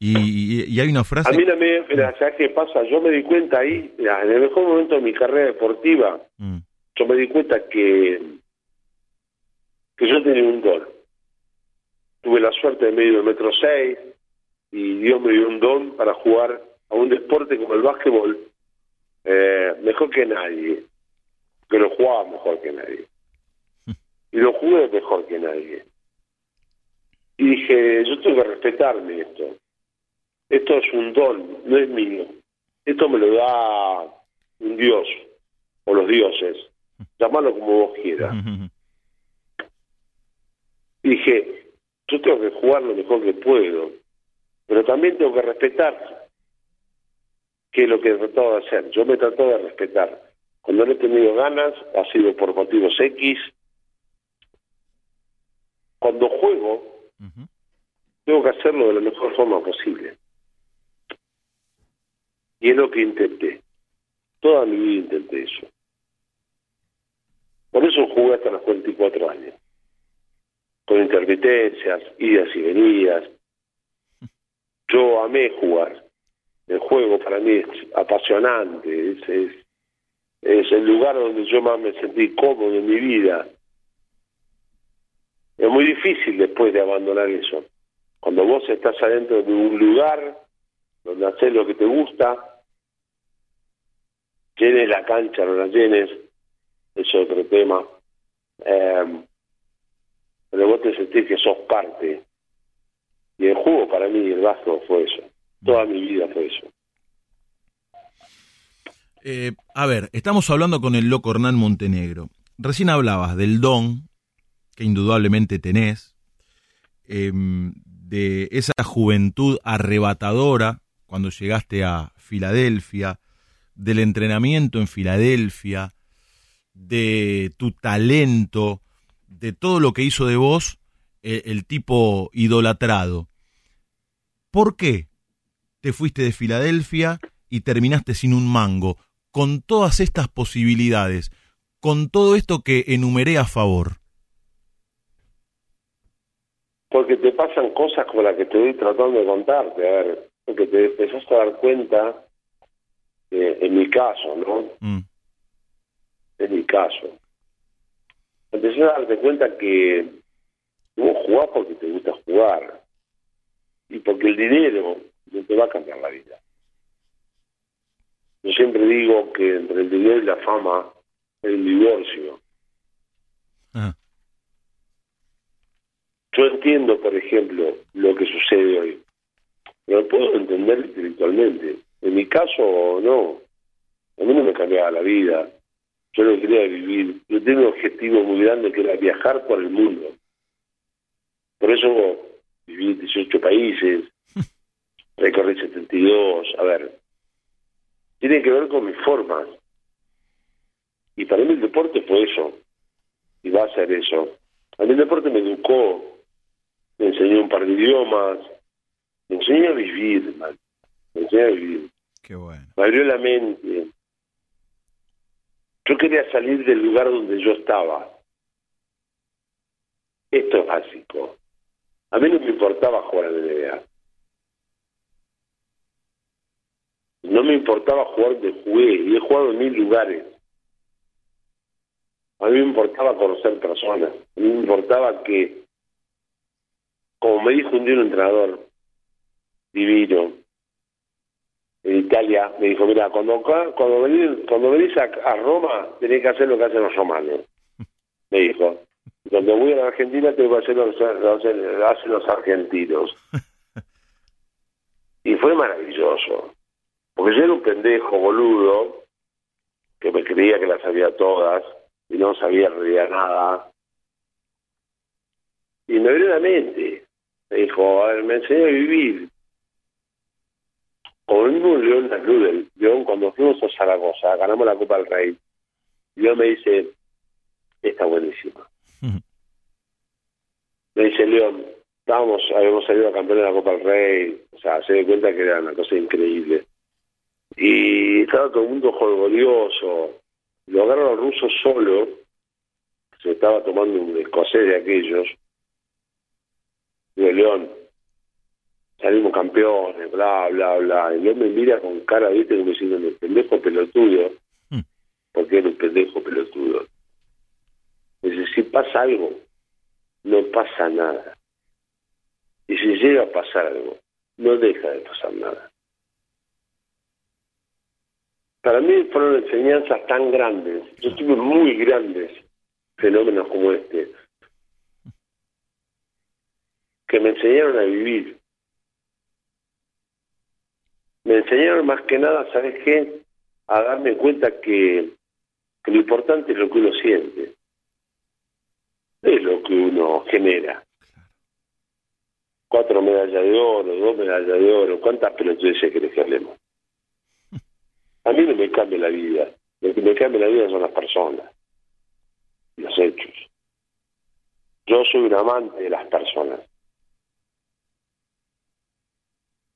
Y, y, hay una frase... A mí también, mira, ¿sabes qué pasa? Yo me di cuenta ahí, en el mejor momento de mi carrera deportiva, mm. yo me di cuenta que, que yo tenía un don. Tuve la suerte de medio de metro seis y Dios me dio un don para jugar a un deporte como el básquetbol eh, mejor que nadie, que lo jugaba mejor que nadie y lo jugué mejor que nadie. Y dije, yo tengo que respetarme esto. Esto es un don, no es mío. Esto me lo da un Dios, o los dioses, llámalo como vos quieras. Dije, yo tengo que jugar lo mejor que puedo, pero también tengo que respetar qué es lo que he tratado de hacer. Yo me he tratado de respetar. Cuando no he tenido ganas, ha sido por motivos X. Cuando juego, tengo que hacerlo de la mejor forma posible. Y es lo que intenté. Toda mi vida intenté eso. Por eso jugué hasta los 44 años. Con intermitencias, idas y venidas. Yo amé jugar. El juego para mí es apasionante. Es, es, es el lugar donde yo más me sentí cómodo en mi vida. Es muy difícil después de abandonar eso. Cuando vos estás adentro de un lugar donde haces lo que te gusta, llenes la cancha, no la llenes, es otro tema. Eh, pero vos te sentís que sos parte. Y el juego para mí, el vasco, fue eso. Toda mi vida fue eso. Eh, a ver, estamos hablando con el loco Hernán Montenegro. Recién hablabas del don que indudablemente tenés, em, de esa juventud arrebatadora cuando llegaste a Filadelfia, del entrenamiento en Filadelfia, de tu talento, de todo lo que hizo de vos eh, el tipo idolatrado. ¿Por qué te fuiste de Filadelfia y terminaste sin un mango, con todas estas posibilidades, con todo esto que enumeré a favor? Porque te pasan cosas como las que te estoy tratando de contarte, a ver, porque te empezás a dar cuenta eh, en mi caso, ¿no? Mm. En mi caso. Empecé a darte cuenta que vos jugás porque te gusta jugar y porque el dinero no te va a cambiar la vida. Yo siempre digo que entre el dinero y la fama hay un divorcio. Yo entiendo, por ejemplo, lo que sucede hoy, pero puedo entender espiritualmente. En mi caso, no. A mí no me cambiaba la vida. Yo no quería vivir. Yo tenía un objetivo muy grande que era viajar por el mundo. Por eso viví en 18 países, recorrí 72. A ver, tiene que ver con mis formas. Y para mí el deporte fue eso. Y va a ser eso. A mí el deporte me educó, me enseñó un par de idiomas, me enseñó a vivir, man. me enseñó a vivir. Qué bueno. Me abrió la mente. Yo quería salir del lugar donde yo estaba. Esto es básico. A mí no me importaba jugar la NBA. No me importaba jugar de jugué, y he jugado en mil lugares. A mí me importaba conocer personas. A mí me importaba que, como me dijo un día un entrenador divino, en Italia, me dijo, mira, cuando cuando venís, cuando venís a, Roma tenés que hacer lo que hacen los romanos. Me dijo, cuando voy a la Argentina tengo que hacer lo que hacen los argentinos. Y fue maravilloso, porque yo era un pendejo boludo, que me creía que las sabía todas, y no sabía nada. Y me abrió la mente. Me dijo, a ver, me enseñó a vivir el mismo León León cuando fuimos a Zaragoza, ganamos la Copa del Rey, León me dice, está buenísima. me dice León, estábamos, habíamos salido a campeón de la Copa del Rey, o sea, se dio cuenta que era una cosa increíble. Y estaba todo el mundo jolgorioso, lo agarraron los rusos solo, se estaba tomando un escocés de aquellos, digo, León, salimos campeones, bla, bla, bla. Y él me mira con cara, viste, como diciendo, el pendejo pelotudo, mm. porque era un pendejo pelotudo. Dice, si pasa algo, no pasa nada. Y si llega a pasar algo, no deja de pasar nada. Para mí fueron enseñanzas tan grandes. Yo tuve muy grandes fenómenos como este, que me enseñaron a vivir me enseñaron más que nada, ¿sabes qué? A darme cuenta que que lo importante es lo que uno siente, es lo que uno genera. Cuatro medallas de oro, dos medallas de oro, ¿cuántas pelotudeces querés que hablemos? A mí no me cambia la vida, lo que me cambia la vida son las personas, los hechos. Yo soy un amante de las personas.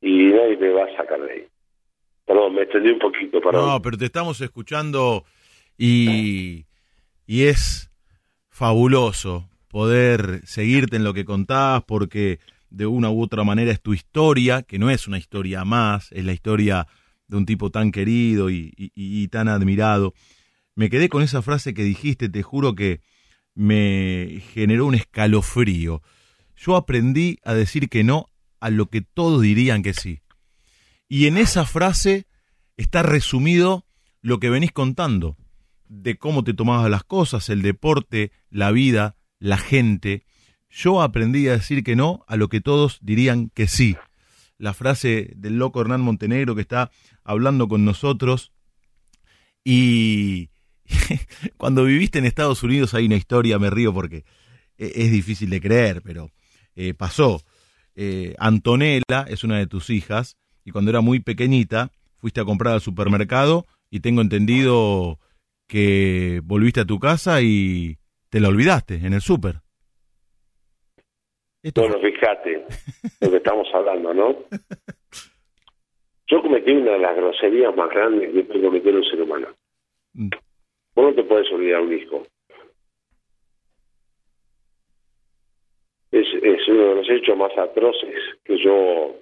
Y nadie me va a sacar de ahí. Perdón, me extendí un poquito, perdón. No, pero te estamos escuchando y, y es fabuloso poder seguirte en lo que contás porque de una u otra manera es tu historia, que no es una historia más, es la historia de un tipo tan querido y, y, tan admirado. Me quedé con esa frase que dijiste, te juro que me generó un escalofrío. Yo aprendí a decir que no a lo que todos dirían que sí. Y en esa frase está resumido lo que venís contando, de cómo te tomabas las cosas, el deporte, la vida, la gente. Yo aprendí a decir que no a lo que todos dirían que sí. La frase del loco Hernán Montenegro que está hablando con nosotros. Y cuando viviste en Estados Unidos hay una historia, me río porque e-, es difícil de creer, pero eh, pasó. Eh, Antonella es una de tus hijas y cuando era muy pequeñita fuiste a comprar al supermercado y tengo entendido que volviste a tu casa y te la olvidaste en el súper. Bueno, fíjate lo que estamos hablando, ¿no? Yo cometí una de las groserías más grandes que puede cometer un ser humano. Mm. Vos no te puedes olvidar un hijo. Es, es uno de los hechos más atroces que yo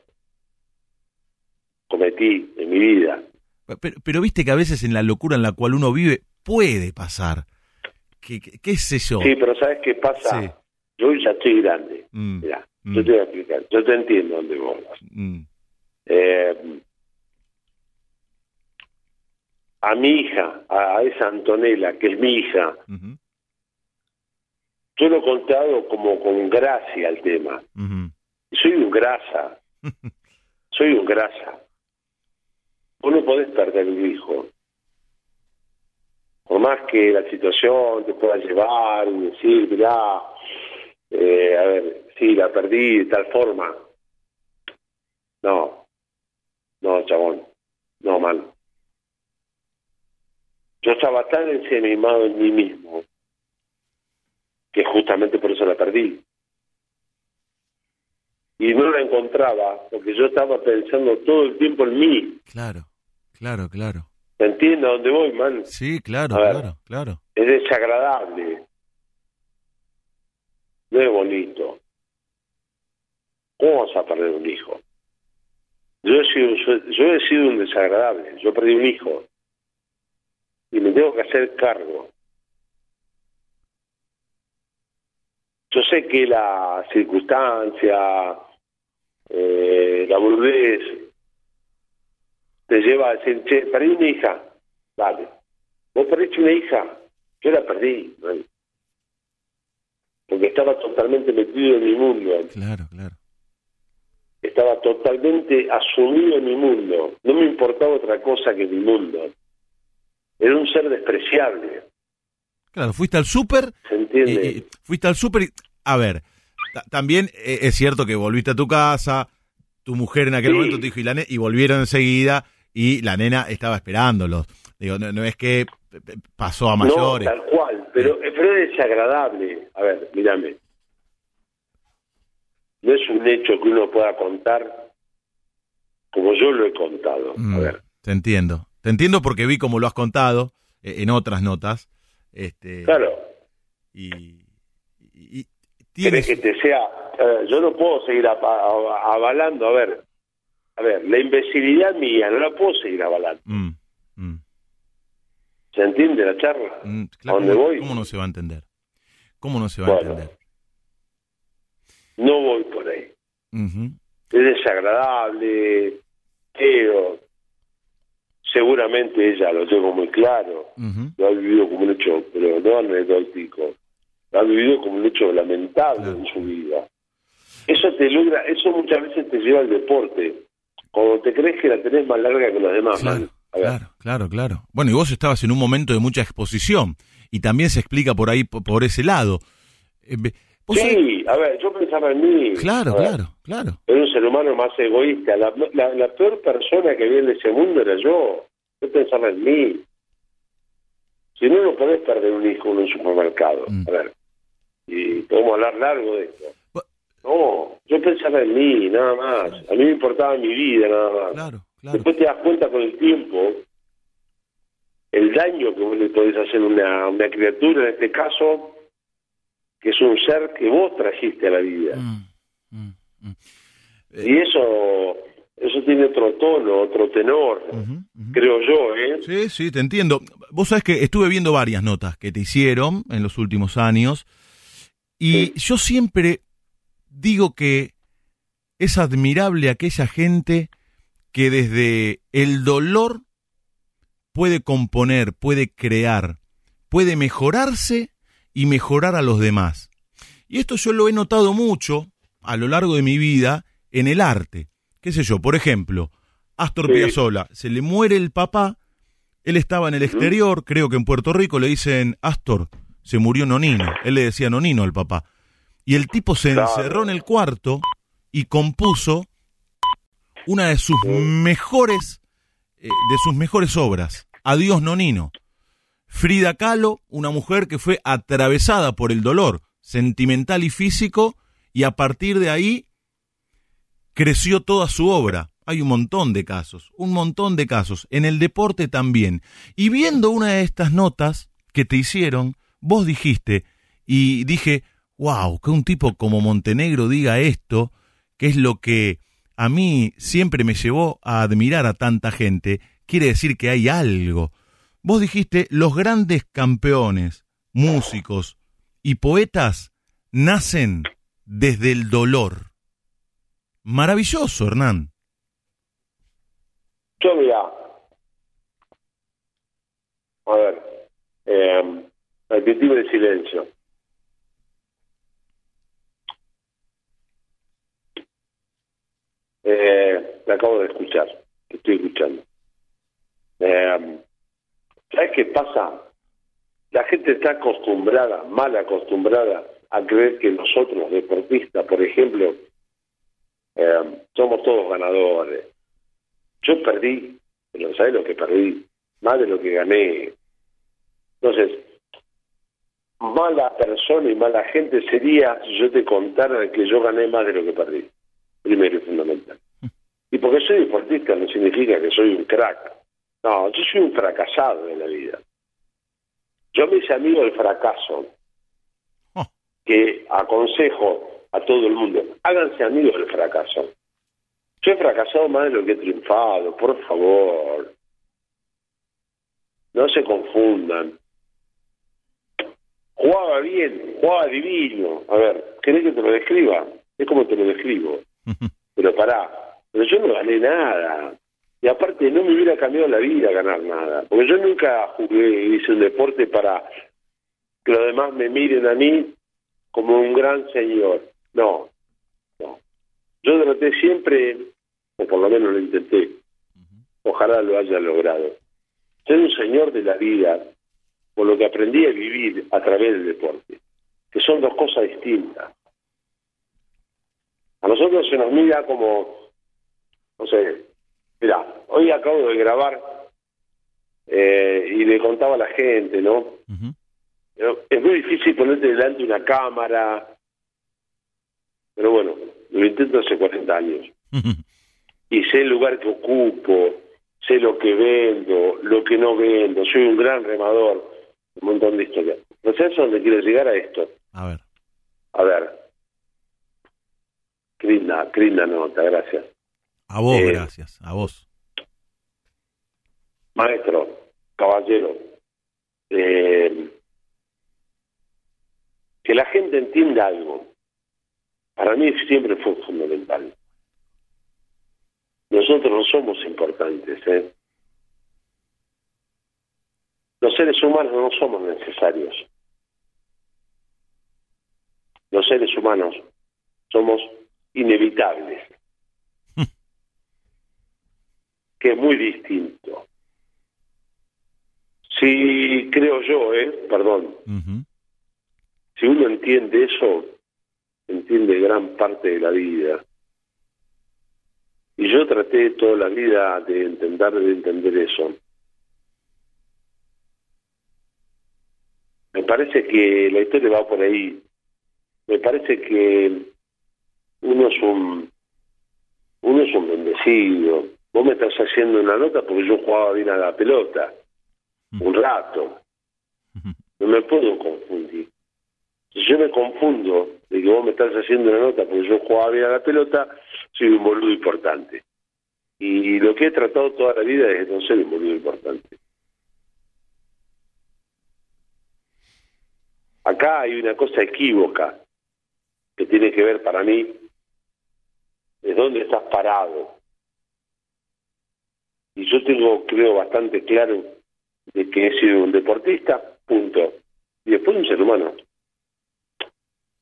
cometí en mi vida. Pero, viste que a veces en la locura en la cual uno vive puede pasar. ¿Qué, qué, sé yo? Sí, pero ¿sabes qué pasa? Yo ya estoy grande. Mm, Mira, yo mm. te voy a explicar. Yo te entiendo dónde vos mm. eh, a mi hija, a, esa Antonella, que es mi hija, yo lo he contado como con gracia el tema. Soy un grasa. Soy un grasa. Vos no podés perder un hijo. Por más que la situación te pueda llevar y decir, mirá, eh, a ver, sí, la perdí de tal forma. No, no, chabón, no, mal. Yo estaba tan ensimismado en mí mismo justamente por eso la perdí. Y no la encontraba porque yo estaba pensando todo el tiempo en mí. Claro, claro, claro. ¿Me entiendes a dónde voy, man? Sí, claro, claro, claro. Es desagradable. No es bonito. ¿Cómo vas a perder un hijo? Yo he sido, yo he sido un desagradable. Yo perdí un hijo y me tengo que hacer cargo. Yo sé que la circunstancia, eh, la boludez, te lleva a decir, che, perdí una hija. Vale. Vos perdiste una hija. Yo la perdí. Porque estaba totalmente metido en mi mundo. Claro, claro. Estaba totalmente asumido en mi mundo. No me importaba otra cosa que mi mundo era un ser despreciable. Claro, fuiste al súper. ¿Se entiende? fuiste al súper y. A ver, también eh, es cierto que volviste a tu casa, tu mujer en aquel momento te dijo y, la y volvieron enseguida y la nena estaba esperándolos. Digo, no, es que pasó a mayores. No, tal cual, pero, pero es desagradable. A ver, mírame. No es un hecho que uno pueda contar como yo lo he contado. a mm, ver. Te entiendo. Te entiendo porque vi como lo has contado eh, en otras notas. Este, claro. Y, y, tienes... que te sea... yo no puedo seguir avalando, a ver, a ver, la imbecilidad mía no la puedo seguir avalando. Mm, mm. ¿Se entiende la charla? Mm, ¿A dónde voy? ¿Cómo no se va a entender? ¿Cómo no se va a entender? No voy por ahí. Es desagradable, feo, seguramente ella lo tengo muy claro, lo ha vivido como un hecho, pero no anecdótico, lo ha vivido como un hecho lamentable en su vida. Eso te logra, eso muchas veces te lleva al deporte, cuando te crees que la tenés más larga que los demás. Claro, Claro, claro, claro. Bueno, y vos estabas en un momento de mucha exposición y también se explica por ahí, por, ese lado. Sí, a ver, yo pensaba en mí. Claro, claro, claro. Era un ser humano más egoísta. La, peor persona que viene de ese mundo era yo. Yo pensaba en mí. Si no, no podés perder un hijo en un supermercado. Mm. A ver, y podemos hablar largo de esto. No, yo pensaba en mí, nada más. A mí me importaba mi vida, nada más. Claro. Después te das cuenta con el tiempo el daño que vos le podés hacer a una, una criatura, en este caso, que es un ser que vos trajiste a la vida. Mm, mm, mm. Y eso eso tiene otro tono, otro tenor, creo yo, ¿eh? Sí, sí, te entiendo. Vos sabés que estuve viendo varias notas que te hicieron en los últimos años y yo siempre digo que es admirable aquella gente que desde el dolor puede componer, puede crear, puede mejorarse y mejorar a los demás. Y esto yo lo he notado mucho a lo largo de mi vida en el arte. ¿Qué sé yo? Por ejemplo, Astor Piazzolla, se le muere el papá, él estaba en el exterior, creo que en Puerto Rico le dicen, Astor, se murió Nonino, él le decía Nonino al papá. Y el tipo se encerró en el cuarto y compuso una de sus mejores, eh, de sus mejores obras, Adiós Nonino. Frida Kahlo, una mujer que fue atravesada por el dolor sentimental y físico, y a partir de ahí creció toda su obra. Hay un montón de casos, un montón de casos, en el deporte también. Y viendo una de estas notas que te hicieron, vos dijiste, y dije, wow, que un tipo como Montenegro diga esto, que es lo que a mí siempre me llevó a admirar a tanta gente, quiere decir que hay algo. Vos dijiste, los grandes campeones, músicos y poetas nacen desde el dolor. Maravilloso, Hernán. Yo mira, a ver, eh, el silencio. Eh, me acabo de escuchar, estoy escuchando. Eh, ¿Sabes qué pasa? La gente está acostumbrada, mal acostumbrada, a creer que nosotros, deportistas, por ejemplo, eh, somos todos ganadores. Yo perdí, pero ¿sabes lo que perdí? Más de lo que gané. Entonces, mala persona y mala gente sería si yo te contara que yo gané más de lo que perdí primero y fundamental. Y porque soy deportista no significa que soy un crack. No, yo soy un fracasado en la vida. Yo me hice amigo del fracaso, oh. que aconsejo a todo el mundo, háganse amigos del fracaso. Yo he fracasado más de lo que he triunfado, por favor. No se confundan. Jugaba bien, jugaba divino. A ver, ¿querés que te lo describa? Es como te lo describo. Pero pará, pero yo no gané nada. Y aparte no me hubiera cambiado la vida ganar nada. Porque yo nunca jugué, hice un deporte para que los demás me miren a mí como un gran señor. No, no. Yo traté siempre, o por lo menos lo intenté, ojalá lo haya logrado, ser un señor de la vida por lo que aprendí a vivir a través del deporte, que son dos cosas distintas. A nosotros se nos mira como, no sé, mira, hoy acabo de grabar eh, y le contaba a la gente, ¿no? Es muy difícil ponerte delante una cámara, pero bueno, lo intento hace 40 años. Y sé el lugar que ocupo, sé lo que vendo, lo que no vendo, soy un gran remador, un montón de historias. No sé a dónde quiero llegar a esto. A ver. A ver, Crinda, Crinda nota, gracias. A vos, eh, gracias, a vos. Maestro, caballero, eh, que la gente entienda algo. Para mí siempre fue fundamental. Nosotros no somos importantes, ¿eh? Los seres humanos no somos necesarios. Los seres humanos somos inevitables, que es muy distinto. Sí, creo yo, ¿eh? Perdón. Si uno entiende eso, entiende gran parte de la vida. Y yo traté toda la vida de intentar de entender eso. Me parece que la historia va por ahí. Me parece que uno es un uno es un bendecido. Vos me estás haciendo una nota porque yo jugaba bien a la pelota un rato. No me puedo confundir. Si yo me confundo de que vos me estás haciendo una nota porque yo jugaba bien a la pelota, soy un boludo importante. Y lo que he tratado toda la vida es no ser un boludo importante. Acá hay una cosa equívoca que tiene que ver para mí es dónde estás parado. Y yo tengo, creo, bastante claro de que he sido un deportista, punto. Y después un ser humano.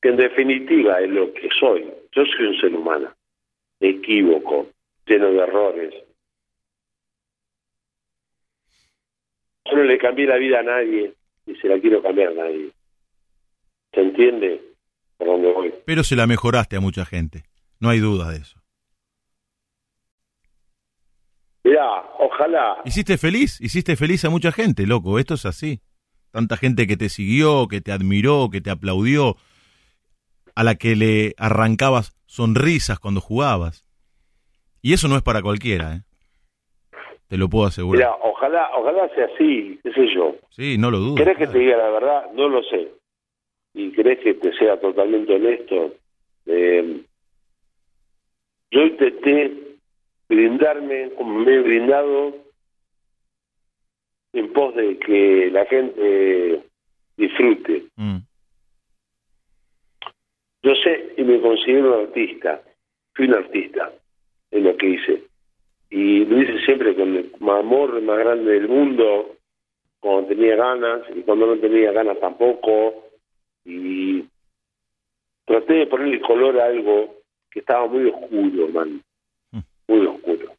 Que en definitiva es lo que soy. Yo soy un ser humano. Equívoco, lleno de errores. Yo no le cambié la vida a nadie y se la quiero cambiar a nadie. ¿Se entiende por dónde voy? Pero se la mejoraste a mucha gente. No hay duda de eso. Mirá, ojalá. Hiciste feliz, hiciste feliz a mucha gente, loco. Esto es así. Tanta gente que te siguió, que te admiró, que te aplaudió, a la que le arrancabas sonrisas cuando jugabas. Y eso no es para cualquiera, ¿eh? Te lo puedo asegurar. Mira, ojalá, ojalá sea así, qué sé yo. Sí, no lo dudo. ¿Crees que te diga la verdad? No lo sé. ¿Y crees que te sea totalmente honesto? Eh, yo intenté brindarme como me he brindado en pos de que la gente disfrute. Mm. Yo sé y me considero un artista, fui un artista en lo que hice. Y lo hice siempre con el amor más grande del mundo, cuando tenía ganas y cuando no tenía ganas tampoco. Y traté de ponerle color a algo que estaba muy oscuro, man muy oscuro.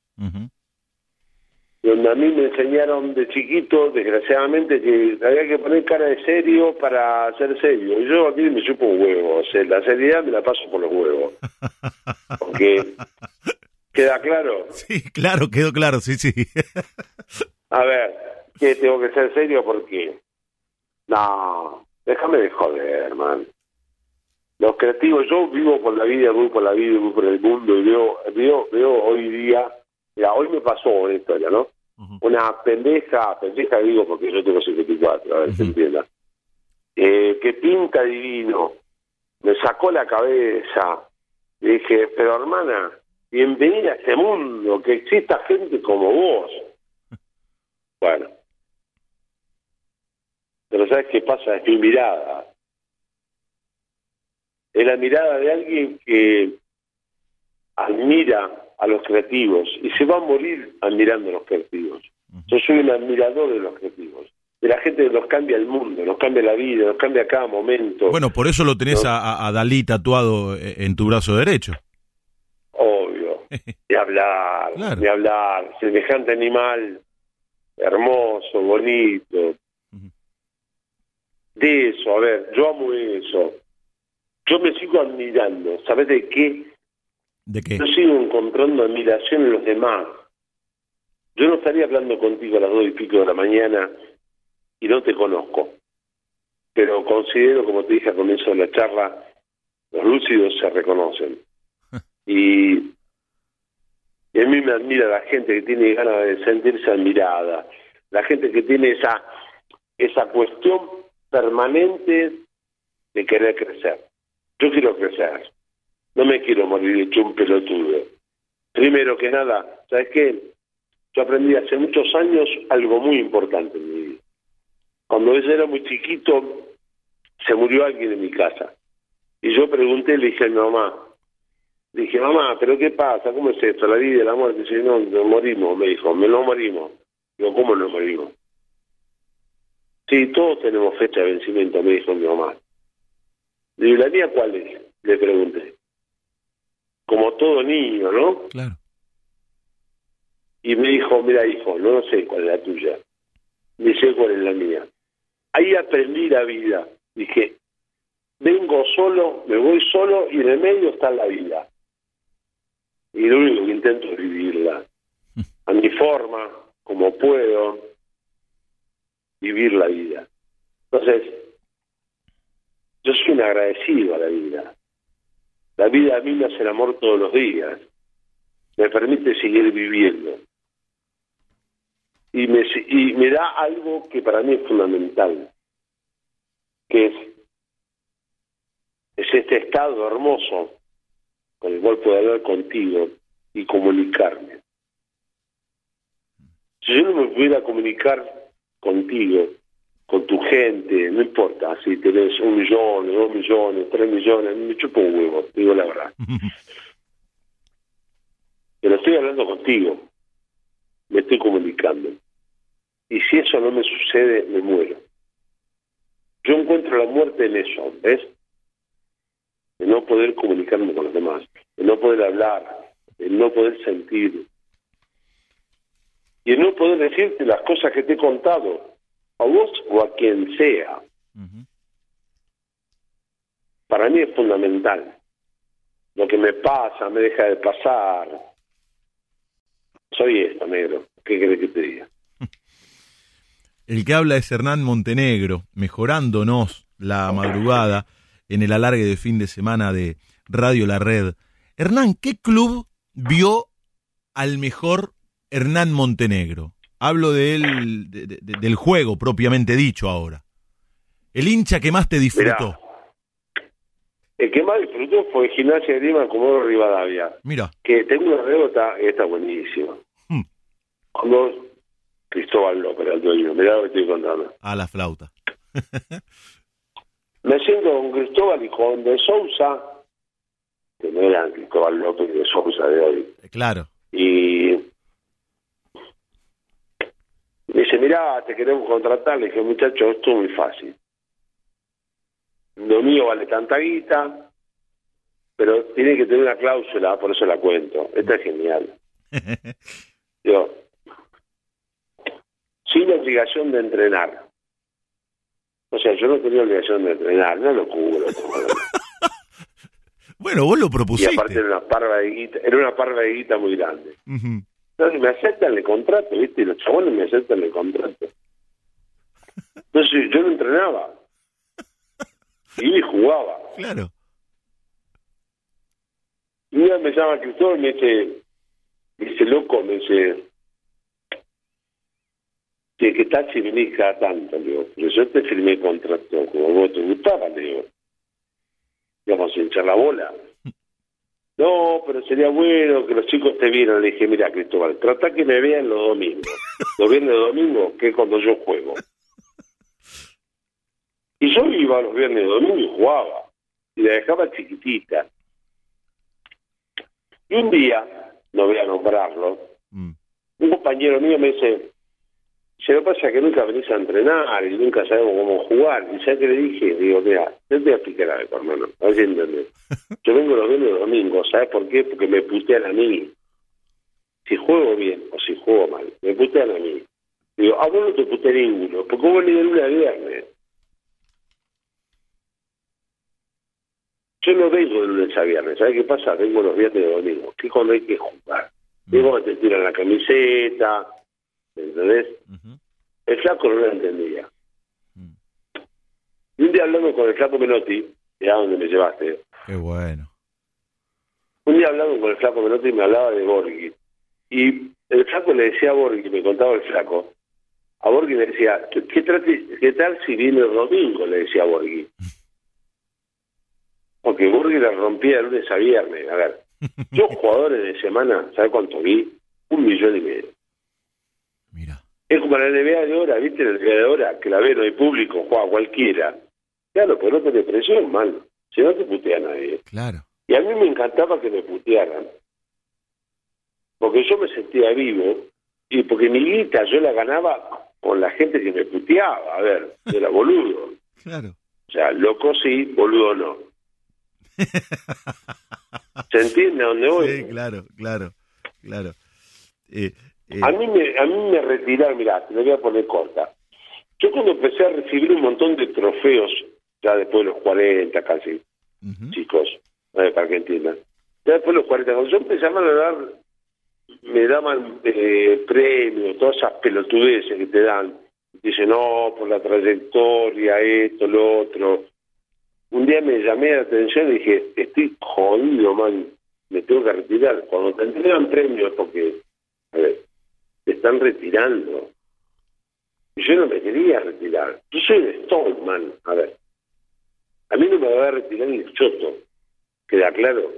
Donde a mí me enseñaron de chiquito, desgraciadamente, que había que poner cara de serio para ser serio. Y yo aquí me supo un huevo. O sea, la seriedad me la paso por los huevos. Porque, ¿queda claro? Sí, claro, quedó claro, sí, sí. a ver, ¿qué tengo que ser serio? ¿Por qué? No, déjame de joder, hermano. Los creativos, yo vivo por la vida, voy por la vida, voy por el mundo y veo, veo, veo hoy día, mira, hoy me pasó una historia, ¿no? Una pendeja, pendeja digo porque yo tengo 54, a ver si entienda, eh, que pinta divino, me sacó la cabeza, le dije, pero hermana, bienvenida a este mundo, que exista gente como vos. Bueno, pero ¿sabes qué pasa? Es mi mirada es la mirada de alguien que admira a los creativos y se va a morir admirando a los creativos. Yo soy un admirador de los creativos, de la gente que nos cambia el mundo, nos cambia la vida, nos cambia cada momento. Bueno, por eso lo tenés a, Dalí tatuado eh, en tu brazo derecho. Obvio, de hablar, de hablar, semejante animal, hermoso, bonito. De eso, a ver, yo amo eso yo me sigo admirando. ¿Sabes de qué? ¿De qué? Yo sigo encontrando admiración en los demás. Yo no estaría hablando contigo a las dos y pico de la mañana y no te conozco. Pero considero, como te dije al comienzo de la charla, los lúcidos se reconocen. y, y a mí me admira la gente que tiene ganas de sentirse admirada, la gente que tiene esa, esa cuestión permanente de querer crecer. Yo quiero crecer. No me quiero morir hecho un pelotudo. Primero que nada, ¿sabes qué? Yo aprendí hace muchos años algo muy importante en mi vida. Cuando yo era muy chiquito, se murió alguien en mi casa. Y yo pregunté, le dije a mi mamá, dije, mamá, ¿pero qué pasa? ¿Cómo es esto? La vida la muerte. Dice, no, nos morimos, me dijo, me lo morimos. Digo, ¿cómo nos morimos? Sí, todos tenemos fecha de vencimiento, me dijo mi mamá. ¿Y la mía cuál es? Le pregunté. Como todo niño, ¿no? Claro. Y me dijo, mira hijo, no sé cuál es la tuya. ni sé cuál es la mía. Ahí aprendí la vida. Dije, vengo solo, me voy solo y en el medio está la vida. Y lo único que intento es vivirla. A mi forma, como puedo, vivir la vida. Entonces, yo soy un agradecido a la vida. La vida a mí me hace el amor todos los días. Me permite seguir viviendo. Y me, y me da algo que para mí es fundamental, que es, es este estado hermoso con el cual puedo hablar contigo y comunicarme. Si yo no me pudiera comunicar contigo, con tu gente, no importa si tenés un millón, dos millones, tres millones, me chupo un huevo, digo la verdad. Pero estoy hablando contigo, me estoy comunicando. Y si eso no me sucede, me muero. Yo encuentro la muerte en eso, ¿ves? En no poder comunicarme con los demás, en no poder hablar, en no poder sentir. Y en no poder decirte las cosas que te he contado, a vos o a quien sea. Para mí es fundamental. Lo que me pasa, me deja de pasar. Soy esto, negro. ¿Qué querés que te diga? El que habla es Hernán Montenegro, mejorándonos la madrugada en el alargue de fin de semana de Radio La Red. Hernán, ¿qué club vio al mejor Hernán Montenegro? Hablo de él, del juego propiamente dicho ahora. El hincha que más te disfrutó. el que más disfrutó fue Gimnasia de Lima Comodoro Rivadavia. Mira. Que tengo una anécdota y está buenísima. Hmm. Cuando Cristóbal López, el dueño, mirá lo que estoy contando. A la flauta. Me siento con Cristóbal y con De Sousa, que no eran Cristóbal López y De Sousa de hoy. Claro. Y me dice, mirá, te queremos contratar. Le dije, muchacho, esto es muy fácil. Lo mío vale tanta guita, pero tiene que tener una cláusula, por eso la cuento. Esta es genial. Yo, sin obligación de entrenar. O sea, yo no tenía obligación de entrenar, no lo cubro. bueno, vos lo propusiste. Y aparte era una parva de guita, era una parva de guita muy grande. Entonces me aceptan el contrato, ¿viste? Y los chabones me aceptan el contrato. Entonces yo no entrenaba. Y jugaba. Claro. Y un día me llama Cristóbal y me dice, dice, loco, me dice, que, que tal si venís cada tanto, le digo, pero yo te firmé el contrato como vos te gustaba, le digo. Íbamos a hinchar la bola. No, pero sería bueno que los chicos te vieran. Le dije, mira, Cristóbal, trata que me vean los domingos. Los viernes de domingo, que es cuando yo juego. Y yo iba los viernes de domingo y jugaba. Y la dejaba chiquitita. Y un día, no voy a nombrarlo, mm. un compañero mío me dice, se lo pasa que nunca venís a entrenar y nunca sabemos cómo jugar. Y ya que le dije, digo, mira, te voy a explicar algo, hermano. A ver si entendés. Yo vengo los viernes los domingos, ¿sabes por qué? Porque me putean a mí. Si juego bien o si juego mal, me putean a mí. Digo, a vos no te puteé ninguno, porque vos venís de lunes a viernes. Yo no vengo de lunes a viernes, ¿sabes qué pasa? Vengo los viernes de domingo, que es cuando hay que jugar. Digo, te tiran la camiseta, ¿entendés? El flaco no lo entendía. Mm. Y un día hablando con el flaco Menotti, ya donde me llevaste. Qué bueno. Un día hablando con el flaco Menotti me hablaba de Borghi. Y el flaco le decía a Borghi, me contaba el flaco, a Borghi le decía, ¿qué, qué tal si viene el domingo? Le decía a Borghi. Porque Borghi la rompía de lunes a viernes. A ver, yo jugadores de semana, ¿sabes cuánto vi? Un millón y medio. Es como la NBA de hora, ¿viste? La NBA de hora, que la ve, no hay público, juega cualquiera. Claro, pero no te presión, mal. Si no te putea nadie. Claro. Y a mí me encantaba que me putearan. Porque yo me sentía vivo y porque mi guita yo la ganaba con la gente que me puteaba. A ver, era boludo. claro. O sea, loco sí, boludo no. ¿Se entiende a dónde voy? Sí, claro, claro, claro. Eh, a, mí me, a mí me retiraron, mirá, te lo voy a poner corta. Yo cuando empecé a recibir un montón de trofeos, ya después de los 40 casi, chicos, para que entiendan, ya después de los 40, cuando yo empezaba a dar, me daban eh, premios, todas esas pelotudeces que te dan, dice no, por la trayectoria, esto, lo otro. Un día me llamé la atención y dije, estoy jodido, man, me tengo que retirar. Cuando te entregan premios, porque, a ver, te están retirando. Y yo no me quería retirar. Yo soy de Stone, man. A ver, a mí no me va a retirar ni el choto. ¿Queda claro?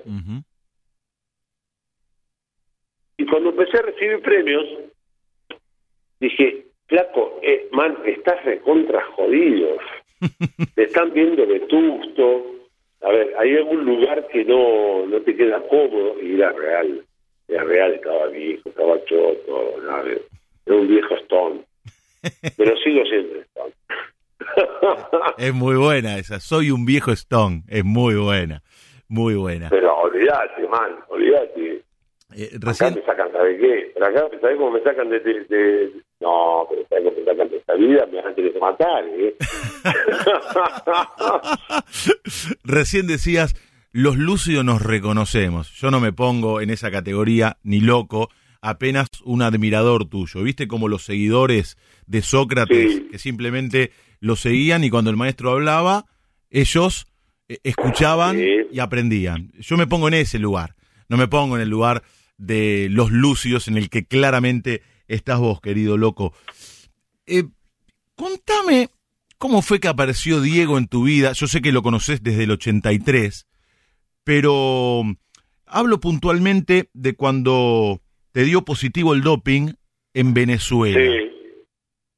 Y cuando empecé a recibir premios, dije, flaco, eh, man, estás recontra jodido. te están viendo vetusto. A ver, hay algún lugar que no, no te queda cómodo y era real. Era real, estaba viejo, estaba choto, era un viejo Stone. Pero sigo siendo Stone. es muy buena esa, soy un viejo Stone, es muy buena, muy buena. Pero olvídate, man, olvídate. Eh, recién... Acá me sacan, ¿sabes qué? Pero acá, ¿sabes cómo me sacan de, de, No, pero ¿sabes cómo me sacan de esta vida? Me van a tener que matar, ¿eh? Recién decías, los lúcidos nos reconocemos. Yo no me pongo en esa categoría ni loco, apenas un admirador tuyo. ¿Viste como los seguidores de Sócrates que simplemente lo seguían y cuando el maestro hablaba, ellos eh, escuchaban y aprendían? Yo me pongo en ese lugar, no me pongo en el lugar de los lucios en el que claramente estás vos, querido loco. Eh, contame cómo fue que apareció Diego en tu vida. Yo sé que lo conoces desde el 83, pero hablo puntualmente de cuando te dio positivo el doping en Venezuela.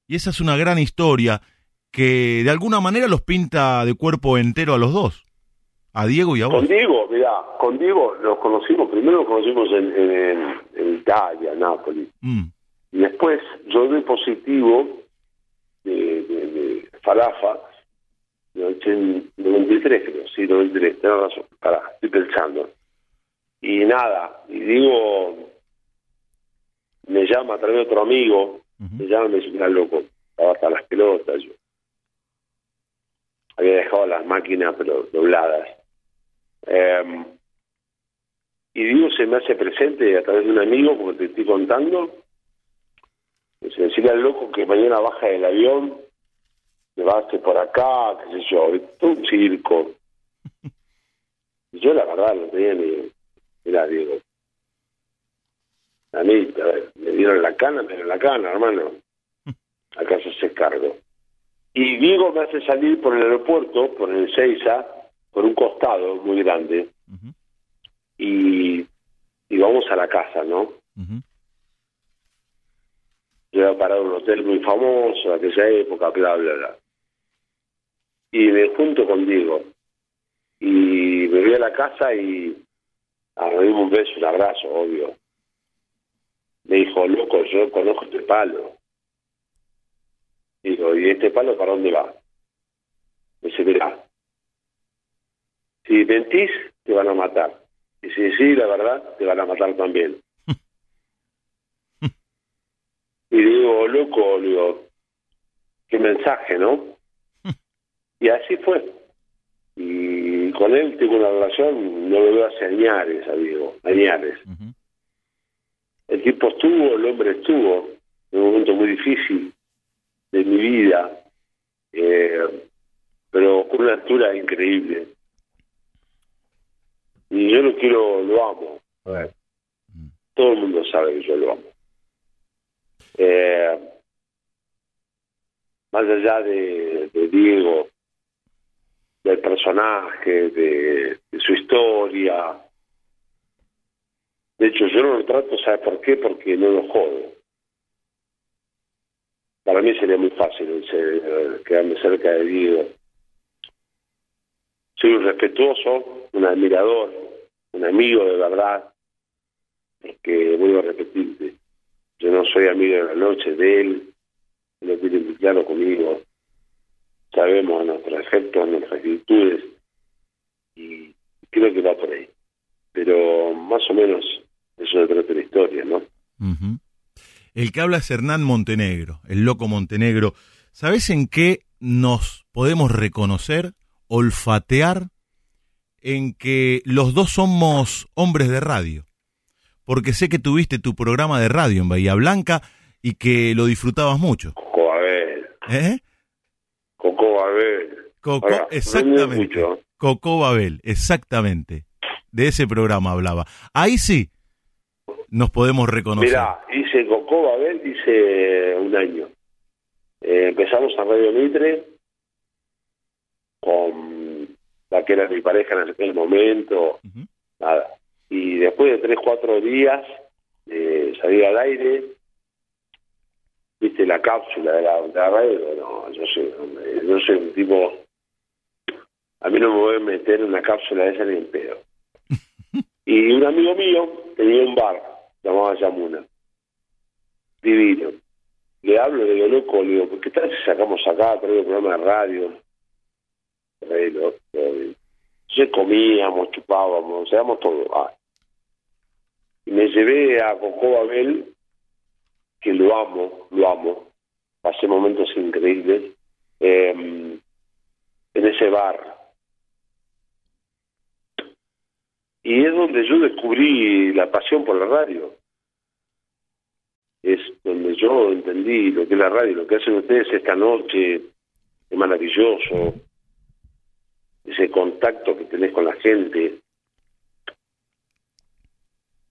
Y esa es una gran historia que de alguna manera los pinta de cuerpo entero a los dos, a Diego y a vos. Con Diego, mira, con Diego nos conocimos, primero nos conocimos en, Italia, en Nápoles. Mm. Y después yo doy positivo de, de, de Falafa, en 93 creo, sí, 93, tenés razón, para, estoy pensando. Y nada, y digo, me llama a través de otro amigo, me llama y me dice, mira loco, estaba hasta las pelotas yo. Había dejado las máquinas pero dobladas. Eh, y digo, se me hace presente a través de un amigo, porque te estoy contando, se decirle al loco que mañana baja del avión, hacer por acá, qué sé yo, todo un circo. Y yo la verdad no tenía ni, mira, digo, a mí me dieron la cana, me dieron la cana, hermano. Acá se cargo. Y Diego me hace salir por el aeropuerto, por el Seiza, por un costado muy grande. y, y vamos a la casa, ¿no? Yo a parar un hotel muy famoso de aquella época, bla, bla, bla. Y me junto con Diego. Y me voy a la casa y a un beso, un abrazo, obvio me dijo, loco, yo conozco este palo. Digo, ¿y este palo para dónde va? Me dice, mira, si mentís, te van a matar. Y si decís la verdad, te van a matar también. y digo, loco, digo, qué mensaje, ¿no? Y así fue. Y con él tengo una relación, no lo veo hace añares, amigo, añares. El tiempo estuvo, el hombre estuvo, en un momento muy difícil de mi vida, eh, pero con una altura increíble. Y yo lo quiero, lo amo. Todo el mundo sabe que yo lo amo. Eh, más allá de, Diego, del personaje, de, su historia, de hecho, yo no lo trato, ¿sabe por qué? Porque no lo jodo. Para mí sería muy fácil quedarme cerca de Diego. Soy un respetuoso, un admirador, un amigo de verdad, que vuelvo a repetirte, yo no soy amigo de la noche de él, lo tiene muy claro conmigo. Sabemos nuestros efectos, nuestras virtudes, y creo que va por ahí. Pero más o menos eso es otra historia, ¿no? El que habla es Hernán Montenegro, el loco Montenegro. ¿Sabes en qué nos podemos reconocer, olfatear? En que los dos somos hombres de radio. Porque sé que tuviste tu programa de radio en Bahía Blanca y que lo disfrutabas mucho. Coco Babel. ¿Eh? Coco Babel. Coco, Ahora, exactamente. Coco Babel, exactamente. De ese programa hablaba. Ahí sí nos podemos reconocer. Mirá, hice Coco Babel, hice un año. Eh, empezamos a Radio Mitre con la que era mi pareja en aquel momento. Nada. Y después de tres, cuatro días de salir al aire, viste la cápsula de la, de la radio, no, yo soy, yo soy un tipo, a mí no me voy a meter en una cápsula de esa ni en pedo. y un amigo mío tenía un bar, llamaba Yamuna, divino. Le hablo, le digo, loco, le digo, ¿por qué tal si sacamos acá, traigo programa de radio? Re loco. Entonces comíamos, chupábamos, hacíamos todo. Ah. Y me llevé a Coco Babel, que lo amo, lo amo. Pasé momentos increíbles eh, en ese bar. Y es donde yo descubrí la pasión por la radio. Es donde yo entendí lo que es la radio, lo que hacen ustedes esta noche, es maravilloso ese contacto que tenés con la gente.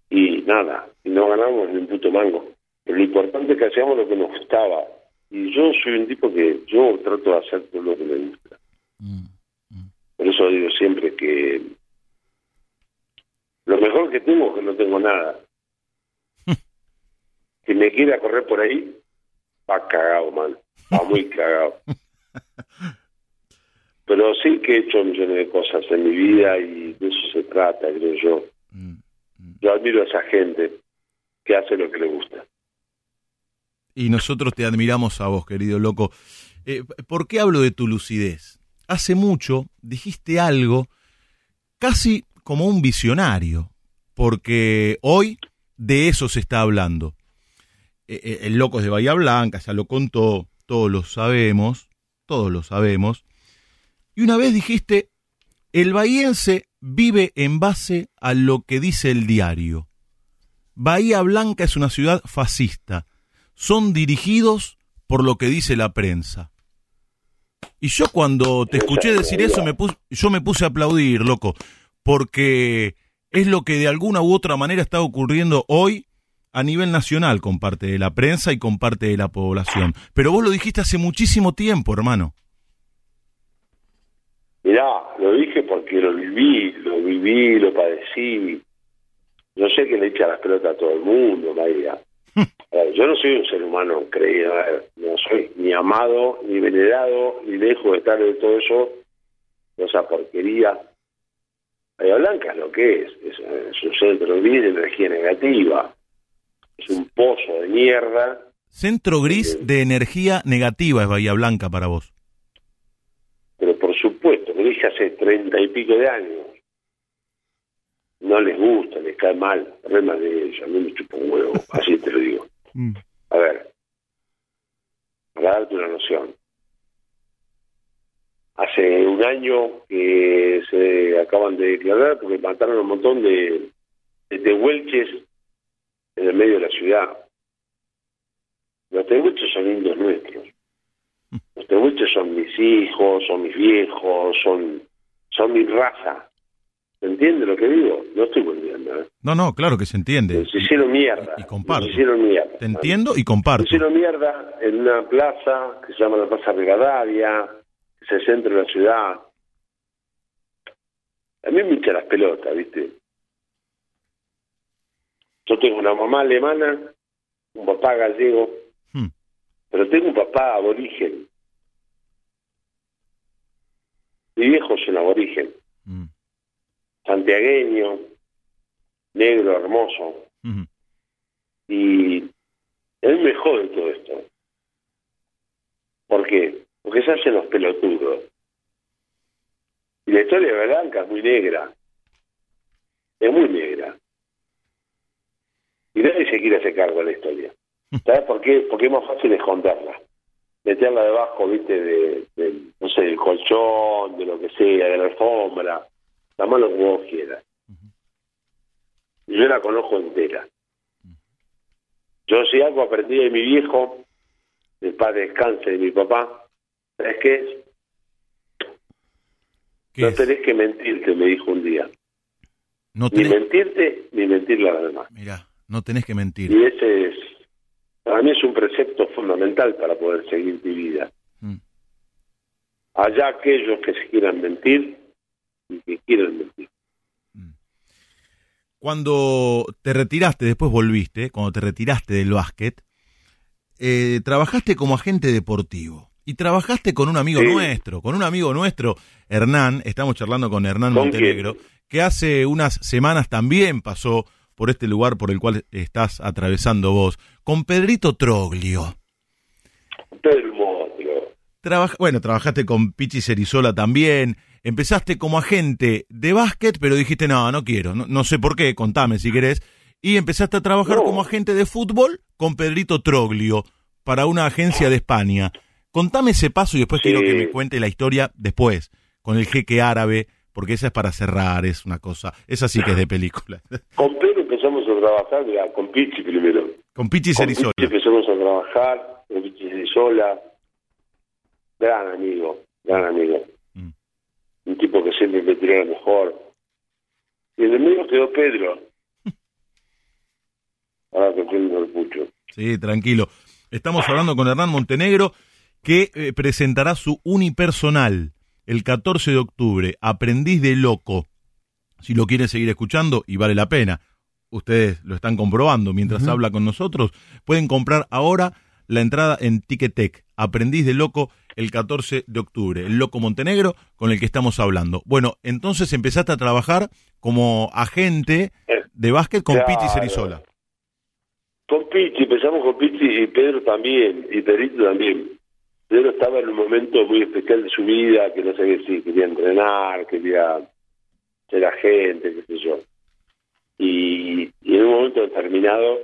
Y nada, y no ganamos ni un puto mango. Pero lo importante es que hacíamos lo que nos gustaba. Y yo soy un tipo que yo trato de hacer todo lo que me gusta. Por eso digo siempre que lo mejor que tengo es que no tengo nada. que me quiera correr por ahí, va cagado, man. Va muy cagado. Pero sí que he hecho millones de cosas en mi vida y de eso se trata, creo yo. Mm. Yo admiro a esa gente que hace lo que le gusta. Y nosotros te admiramos a vos, querido loco. Eh, ¿Por qué hablo de tu lucidez? Hace mucho dijiste algo casi como un visionario, porque hoy de eso se está hablando. Eh, eh, el loco es de Bahía Blanca, ya lo contó, todos lo sabemos, todos lo sabemos. Y una vez dijiste, el bahiense vive en base a lo que dice el diario. Bahía Blanca es una ciudad fascista. Son dirigidos por lo que dice la prensa. Y yo cuando te escuché decir eso, me yo me puse a aplaudir, loco, porque es lo que de alguna u otra manera está ocurriendo hoy a nivel nacional con parte de la prensa y con parte de la población. Pero vos lo dijiste hace muchísimo tiempo, hermano. Mirá, lo dije porque lo viví, lo viví, lo padecí. Yo sé que le echa las pelotas a todo el mundo, María. Yo no soy un ser humano creído, no soy ni amado, ni venerado, ni lejos de estar de todo eso, de esa porquería. Bahía Blanca es lo que es, es, es un centro gris de energía negativa, es un pozo de mierda Centro gris de energía negativa es Bahía Blanca para vos. pero por supuesto, lo dije hace treinta y pico de años. No les gusta, les cae mal, re mal de ellos, a mí me chupa un huevo, así te lo digo. A ver, para darte una noción, hace un año que se acaban de declarar porque mataron un montón de, de tehuelches en el medio de la ciudad. Los tehuelches son indios nuestros. Los tehuelches son mis hijos, son mis viejos, son, son mi raza. ¿Se entiende lo que digo? No estoy volviendo, ¿eh? No, no, claro que se entiende. Se hicieron mierda. Y comparto. Se hicieron mierda. Te entiendo y Se comparto. hicieron mierda en una plaza que se llama la Plaza Rivadavia, es el centro de la ciudad. A mí me hincha las pelotas, ¿viste? Yo tengo una mamá alemana, un papá gallego, Hmm. pero tengo un papá aborigen. Mi viejo es un aborigen, Mm, santiagueño, negro, hermoso. ujú. Y a mí me jode todo esto. ¿Por qué? Porque se hacen los pelotudos. Y la historia de Blanca es muy negra. Es muy negra. Y nadie se quiere hacer cargo de la historia. ¿Sabes por qué? Porque es más fácil esconderla. meterla debajo, viste, de, no sé, del colchón, de lo que sea, de la alfombra, la mano como vos quieras. Yo la conozco entera. Yo si algo aprendí de mi viejo, el padre descanse de mi papá, ¿sabes qué es? no tenés que mentirte, me dijo un día. No Ni mentirte, ni mentirle a los demás. Mira, no tenés que mentir. Y ese es, para mí es un precepto fundamental para poder seguir mi vida. Mm. Allá aquellos que se quieran mentir y que quieran mentir. Mm. Cuando te retiraste, después volviste, cuando te retiraste del básquet, eh, trabajaste como agente deportivo. Y trabajaste con un amigo nuestro, con un amigo nuestro, Hernán, estamos charlando con Hernán Montenegro, que hace unas semanas también pasó por este lugar por el cual estás atravesando vos, con Pedrito Troglio. Pedro bueno, trabajaste con Pichi Cerizola también, empezaste como agente de básquet, pero dijiste, no, no quiero, no, sé por qué, contame si querés, y empezaste a trabajar como agente de fútbol con Pedrito Troglio para una agencia de España. Contame ese paso y después quiero que me cuente la historia después, con el jeque árabe, porque esa es para cerrar, es una cosa, esa sí que es de película. Con Pedro empezamos a trabajar, con Pichi primero. Con Pichi Cerizola. Con Pichi empezamos a trabajar, con Pichi Cerizola, gran amigo, gran amigo. Mm. Un tipo que siempre me tiró lo mejor. Y en el medio quedó Pedro. Ahora que el pucho. Sí, tranquilo. Estamos hablando con Hernán Montenegro que eh, presentará su unipersonal el 14 de octubre, Aprendiz de Loco. Si lo quieren seguir escuchando, y vale la pena, ustedes lo están comprobando mientras habla con nosotros, pueden comprar ahora la entrada en Ticketek, Aprendiz de Loco, el 14 de octubre, el Loco Montenegro con el que estamos hablando. Bueno, entonces empezaste a trabajar como agente de básquet con Pichi Cerizola. Con Pichi, empezamos con Pichi y Pedro también, y Pedrito también. Pedro estaba en un momento muy especial de su vida, que no sabía si quería entrenar, quería ser agente, qué sé yo. Y, en un momento determinado,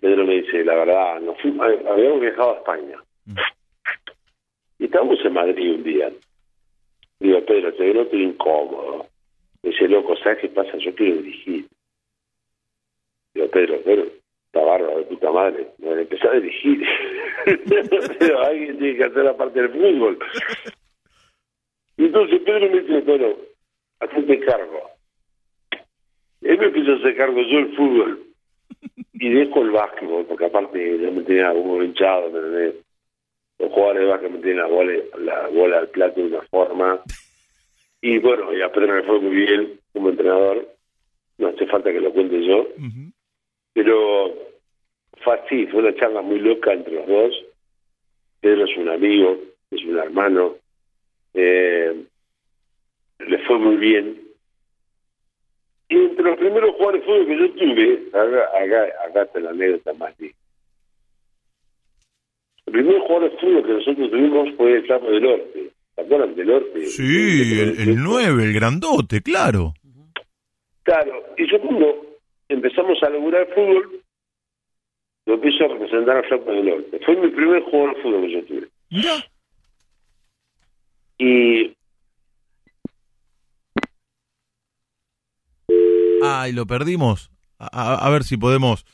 Pedro me dice, la verdad, nos fuimos, habíamos viajado a España. Mm. Y estábamos en Madrid un día. Digo, Pedro, te noto incómodo. Me dice, loco, ¿sabes qué pasa? Yo quiero dirigir. Digo, Pedro, Pedro, está de puta madre, me empecé a dirigir. Pero alguien tiene que hacer la parte del fútbol. Y entonces Pedro me dice, bueno, hazte cargo. Él me empezó a hacer cargo yo el fútbol. Y dejo el básquetbol, porque aparte ya me tenía como hinchado, los jugadores de básquet me tienen la bola, la bola al plato de una forma. Y bueno, y a Pedro me fue muy bien como entrenador. No hace falta que lo cuente yo. Pero fue así, fue una charla muy loca entre los dos. Pedro es un amigo, es un hermano. Eh, le fue muy bien. Y entre los primeros jugadores de fútbol que yo tuve, acá, acá, está la anécdota más El primer jugador de fútbol que nosotros tuvimos fue el Flaco del. ¿Se acuerdan del Norte? Sí, el, el 9, el grandote, claro. Claro, y yo cuando empezamos a lograr fútbol, lo empiezo a representar a Flaco del Norte. Fue mi primer jugador de fútbol que yo tuve. ¿Ya? Y... Ay, lo perdimos. A, ver si podemos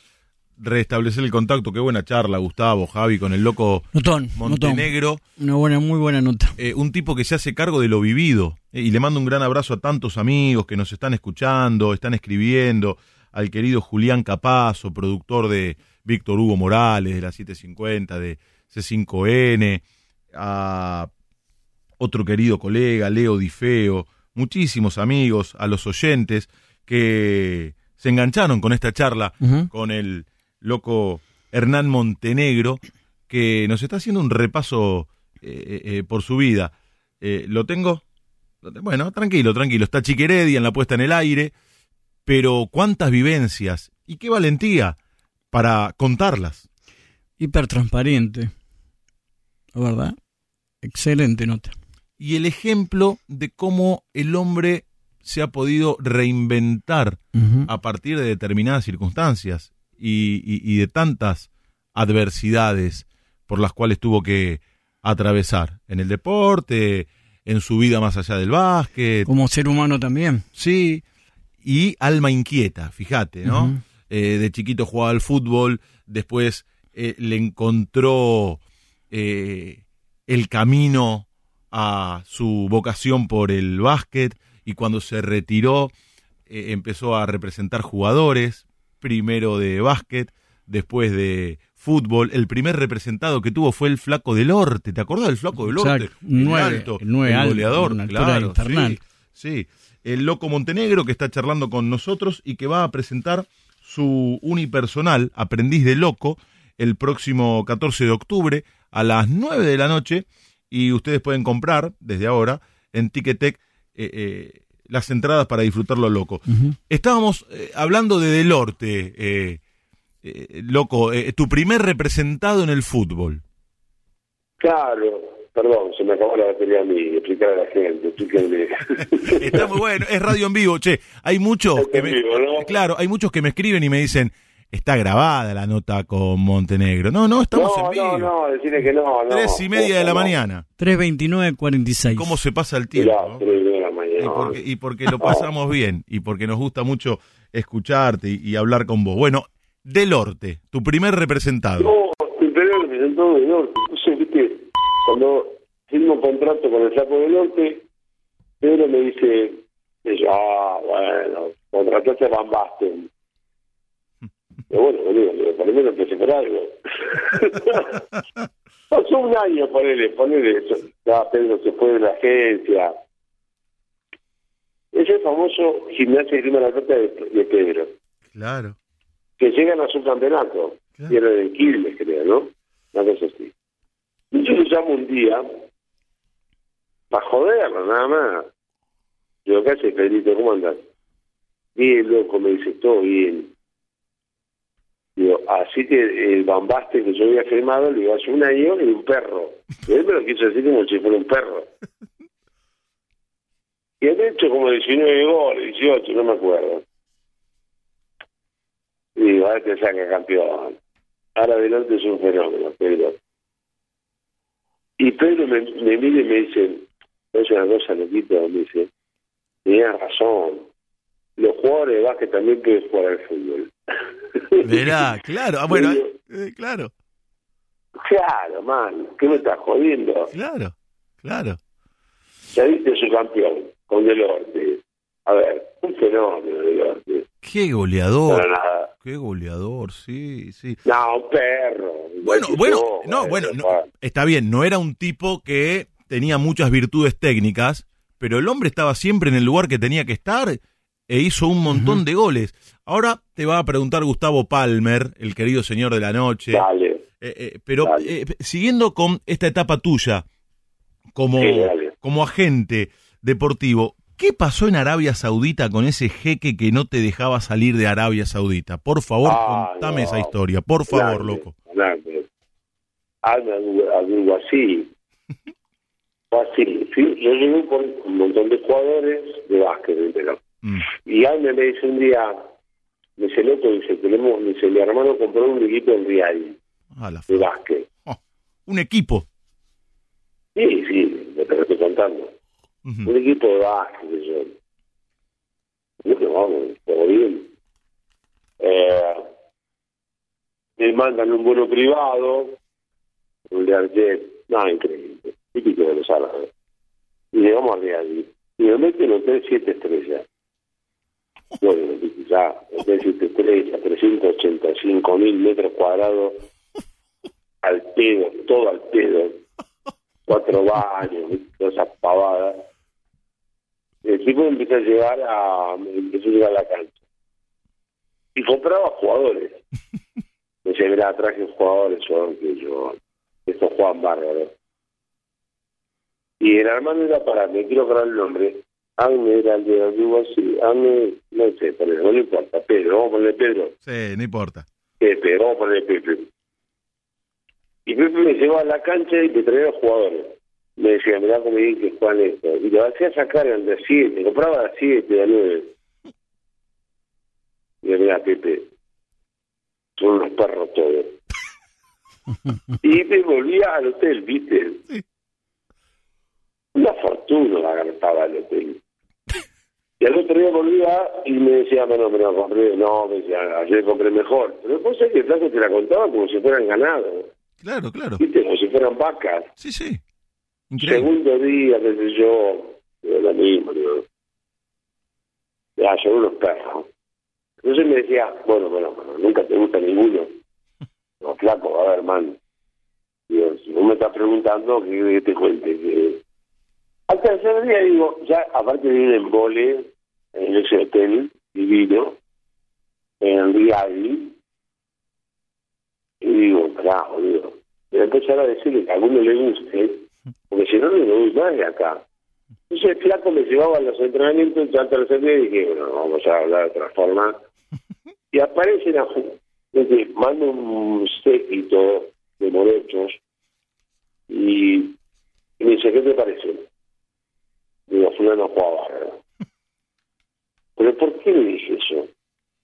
restablecer el contacto. Qué buena charla, Gustavo, Javi, con el loco Montenegro. Una buena, muy buena nota. Eh, un tipo que se hace cargo de lo vivido. Eh, y le mando un gran abrazo a tantos amigos que nos están escuchando, están escribiendo al querido Julián Capazo, productor de Víctor Hugo Morales, de la 750, de C5N, a otro querido colega, Leo Difeo, muchísimos amigos, a los oyentes que se engancharon con esta charla con el loco Hernán Montenegro, que nos está haciendo un repaso eh, eh, eh, por su vida. ¿Lo tengo? Bueno, tranquilo, tranquilo. Está Chiqueredia en la puesta en el aire pero cuántas vivencias y qué valentía para contarlas. Hipertransparente, ¿verdad? Excelente nota. Y el ejemplo de cómo el hombre se ha podido reinventar a partir de determinadas circunstancias y, de tantas adversidades por las cuales tuvo que atravesar en el deporte, en su vida más allá del básquet. Como ser humano también. Sí, y alma inquieta, fíjate, ¿no? Eh, de chiquito jugaba al fútbol, después eh, le encontró eh, el camino a su vocación por el básquet y cuando se retiró empezó a representar jugadores, primero de básquet, después de fútbol. El primer representado que tuvo fue el Flaco del Orte. ¿Te acuerdas del Flaco del Orte? Alto, el goleador, claro. sí. El Loco Montenegro que está charlando con nosotros y que va a presentar su unipersonal, Aprendiz de Loco, el próximo 14 de octubre a las 9 de la noche. Y ustedes pueden comprar desde ahora en Ticketek eh, eh, las entradas para disfrutarlo loco. Estábamos eh, hablando de Delorte, eh, eh, loco, eh, tu primer representado en el fútbol. Claro, perdón, se me acabó la batería a mí, explicar a la gente, explíquenme. Está muy bueno, es radio en vivo, che. Hay muchos Es que me, vivo, ¿no? claro, hay muchos que me escriben y me dicen, está grabada la nota con Montenegro. No, no, estamos no, en vivo. no, no, decirle que no, no. Tres y media de la mañana. 329-46. ¿Cómo se pasa el Mirá, tiempo? no? tres y media de la Y mañana. porque, y porque lo pasamos bien y porque nos gusta mucho escucharte y, y hablar con vos. Bueno, del Orte, tu primer representado. No, el Perú representó del norte. Cuando firmo contrato con el Saco del Norte, Pedro me dice, ah, bueno, contrataste a Van Basten. Pero bueno, boludo, por lo menos empecé por algo. Pasó un año, ponele, ponele, eso. ya Pedro se fue de la agencia. Ese famoso gimnasio de Grima la Plata de, de Pedro Claro. que llegan a su campeonato. Claro. Y era de Quilmes, creo, ¿no? Una cosa así. Yo le llamo un día para joderlo, nada más. Digo, ¿qué haces, Pedrito? ¿Cómo andás? Bien, loco, me dice, todo bien. Digo, así que el bambaste que yo había firmado, le digo, hace un año y un perro. Y él me lo quiso decir como si fuera un perro. Y han hecho como 19 goles, 18, no me acuerdo. Y digo, ahora te saca campeón. Ahora adelante es un fenómeno, Pedro. Y Pedro me, me mira y me dice, es una cosa, loquito, me dice, tenías razón. Los jugadores de básquet también pueden jugar al fútbol. Verá, claro. Ah, bueno, eh, claro, Claro, man, ¿qué me estás jodiendo? claro, claro. Ya viste su campeón, con Delorte. A ver, un fenómeno. Qué No, goleador, nada. qué goleador, sí, sí. No, un perro. Bueno, bueno, yo, no, bueno, no, papá. está bien, no era un tipo que tenía muchas virtudes técnicas, pero el hombre estaba siempre en el lugar que tenía que estar e hizo un montón de goles. Ahora te va a preguntar Gustavo Palmer, el querido señor de la noche, Dale, eh, eh, pero eh, siguiendo con esta etapa tuya como, Sí, como agente deportivo, ¿qué pasó en Arabia Saudita con ese jeque que no te dejaba salir de Arabia Saudita? Por favor, Ah, contame no. esa historia, por favor, Grande, loco. grande. Alma algo así. Así. Sí, Yo llegué con un montón de jugadores de básquet, entero. Mm. Y Alma me dice un día, me dice, loco, dice, tenemos, me dice, mi hermano compró un equipo en Real Ah, la de básquet. Oh, un equipo. Sí, sí, lo que te estoy contando. Ujú. Un equipo de básquet, que yo. Que vamos, todo bien. Eh, me mandan un vuelo privado, un Learjet, no, increíble, típico de los árabes. Y llegamos a Real. Y me meten en hotel siete estrellas. Bueno, ya, hotel siete estrellas, 385 mil metros cuadrados, al pedo, todo al pedo. Cuatro baños, todas esas pavadas. El equipo empieza a llegar a, empezó a llegar a la cancha. Y compraba jugadores. Me decía, mira, traje jugadores, son que yo, estos juegan bárbaros. Y el hermano era para, me quiero acordar el nombre, Agne era el de algo así, Agne, no sé, pero no le importa, Pedro, vamos a ponerle Pedro, Sí, no importa. Pepe, vamos a ponerle Pepe. Y Pepe me llevaba a la cancha y me traía los jugadores. Me decía, mirá cómo bien que juegan esto. Y lo hacía sacar en de 7, compraba de 7, de 9. Y mirá, Pepe, son unos perros todos. y me volvía al hotel, ¿viste? Sí. Una fortuna la gastaba el hotel. Y al otro día volvía y me decía, bueno, me lo compré, no, me decía, ayer compré mejor. Pero después es que el te la contaba como si fueran ganados, Claro, claro. ¿viste? Como si fueran vacas. Sí, sí. Increíble. Segundo día, qué sé yo, digo, lo mismo, digo. Ya, son unos perros. Entonces me decía, bueno, bueno, bueno, nunca te gusta ninguno. No, flaco, a ver, hermano. Digo, si vos me estás preguntando, que, te cuente. Que... Al tercer día, digo, ya, aparte de ir en vole, en ese hotel divino, en Riadi, y digo, boludo. Voy a empezar a decirle que a alguno le guste, porque si no, no me voy más de acá. Entonces el flaco me llevaba a los entrenamientos, ya al tercer día dije, bueno, vamos a hablar de otra forma. Y aparecen a desde, mando un séquito de morechos y, y me dice, ¿qué te parece? Digo, fulano jugaba bárbaro. ¿Pero por qué le dije eso?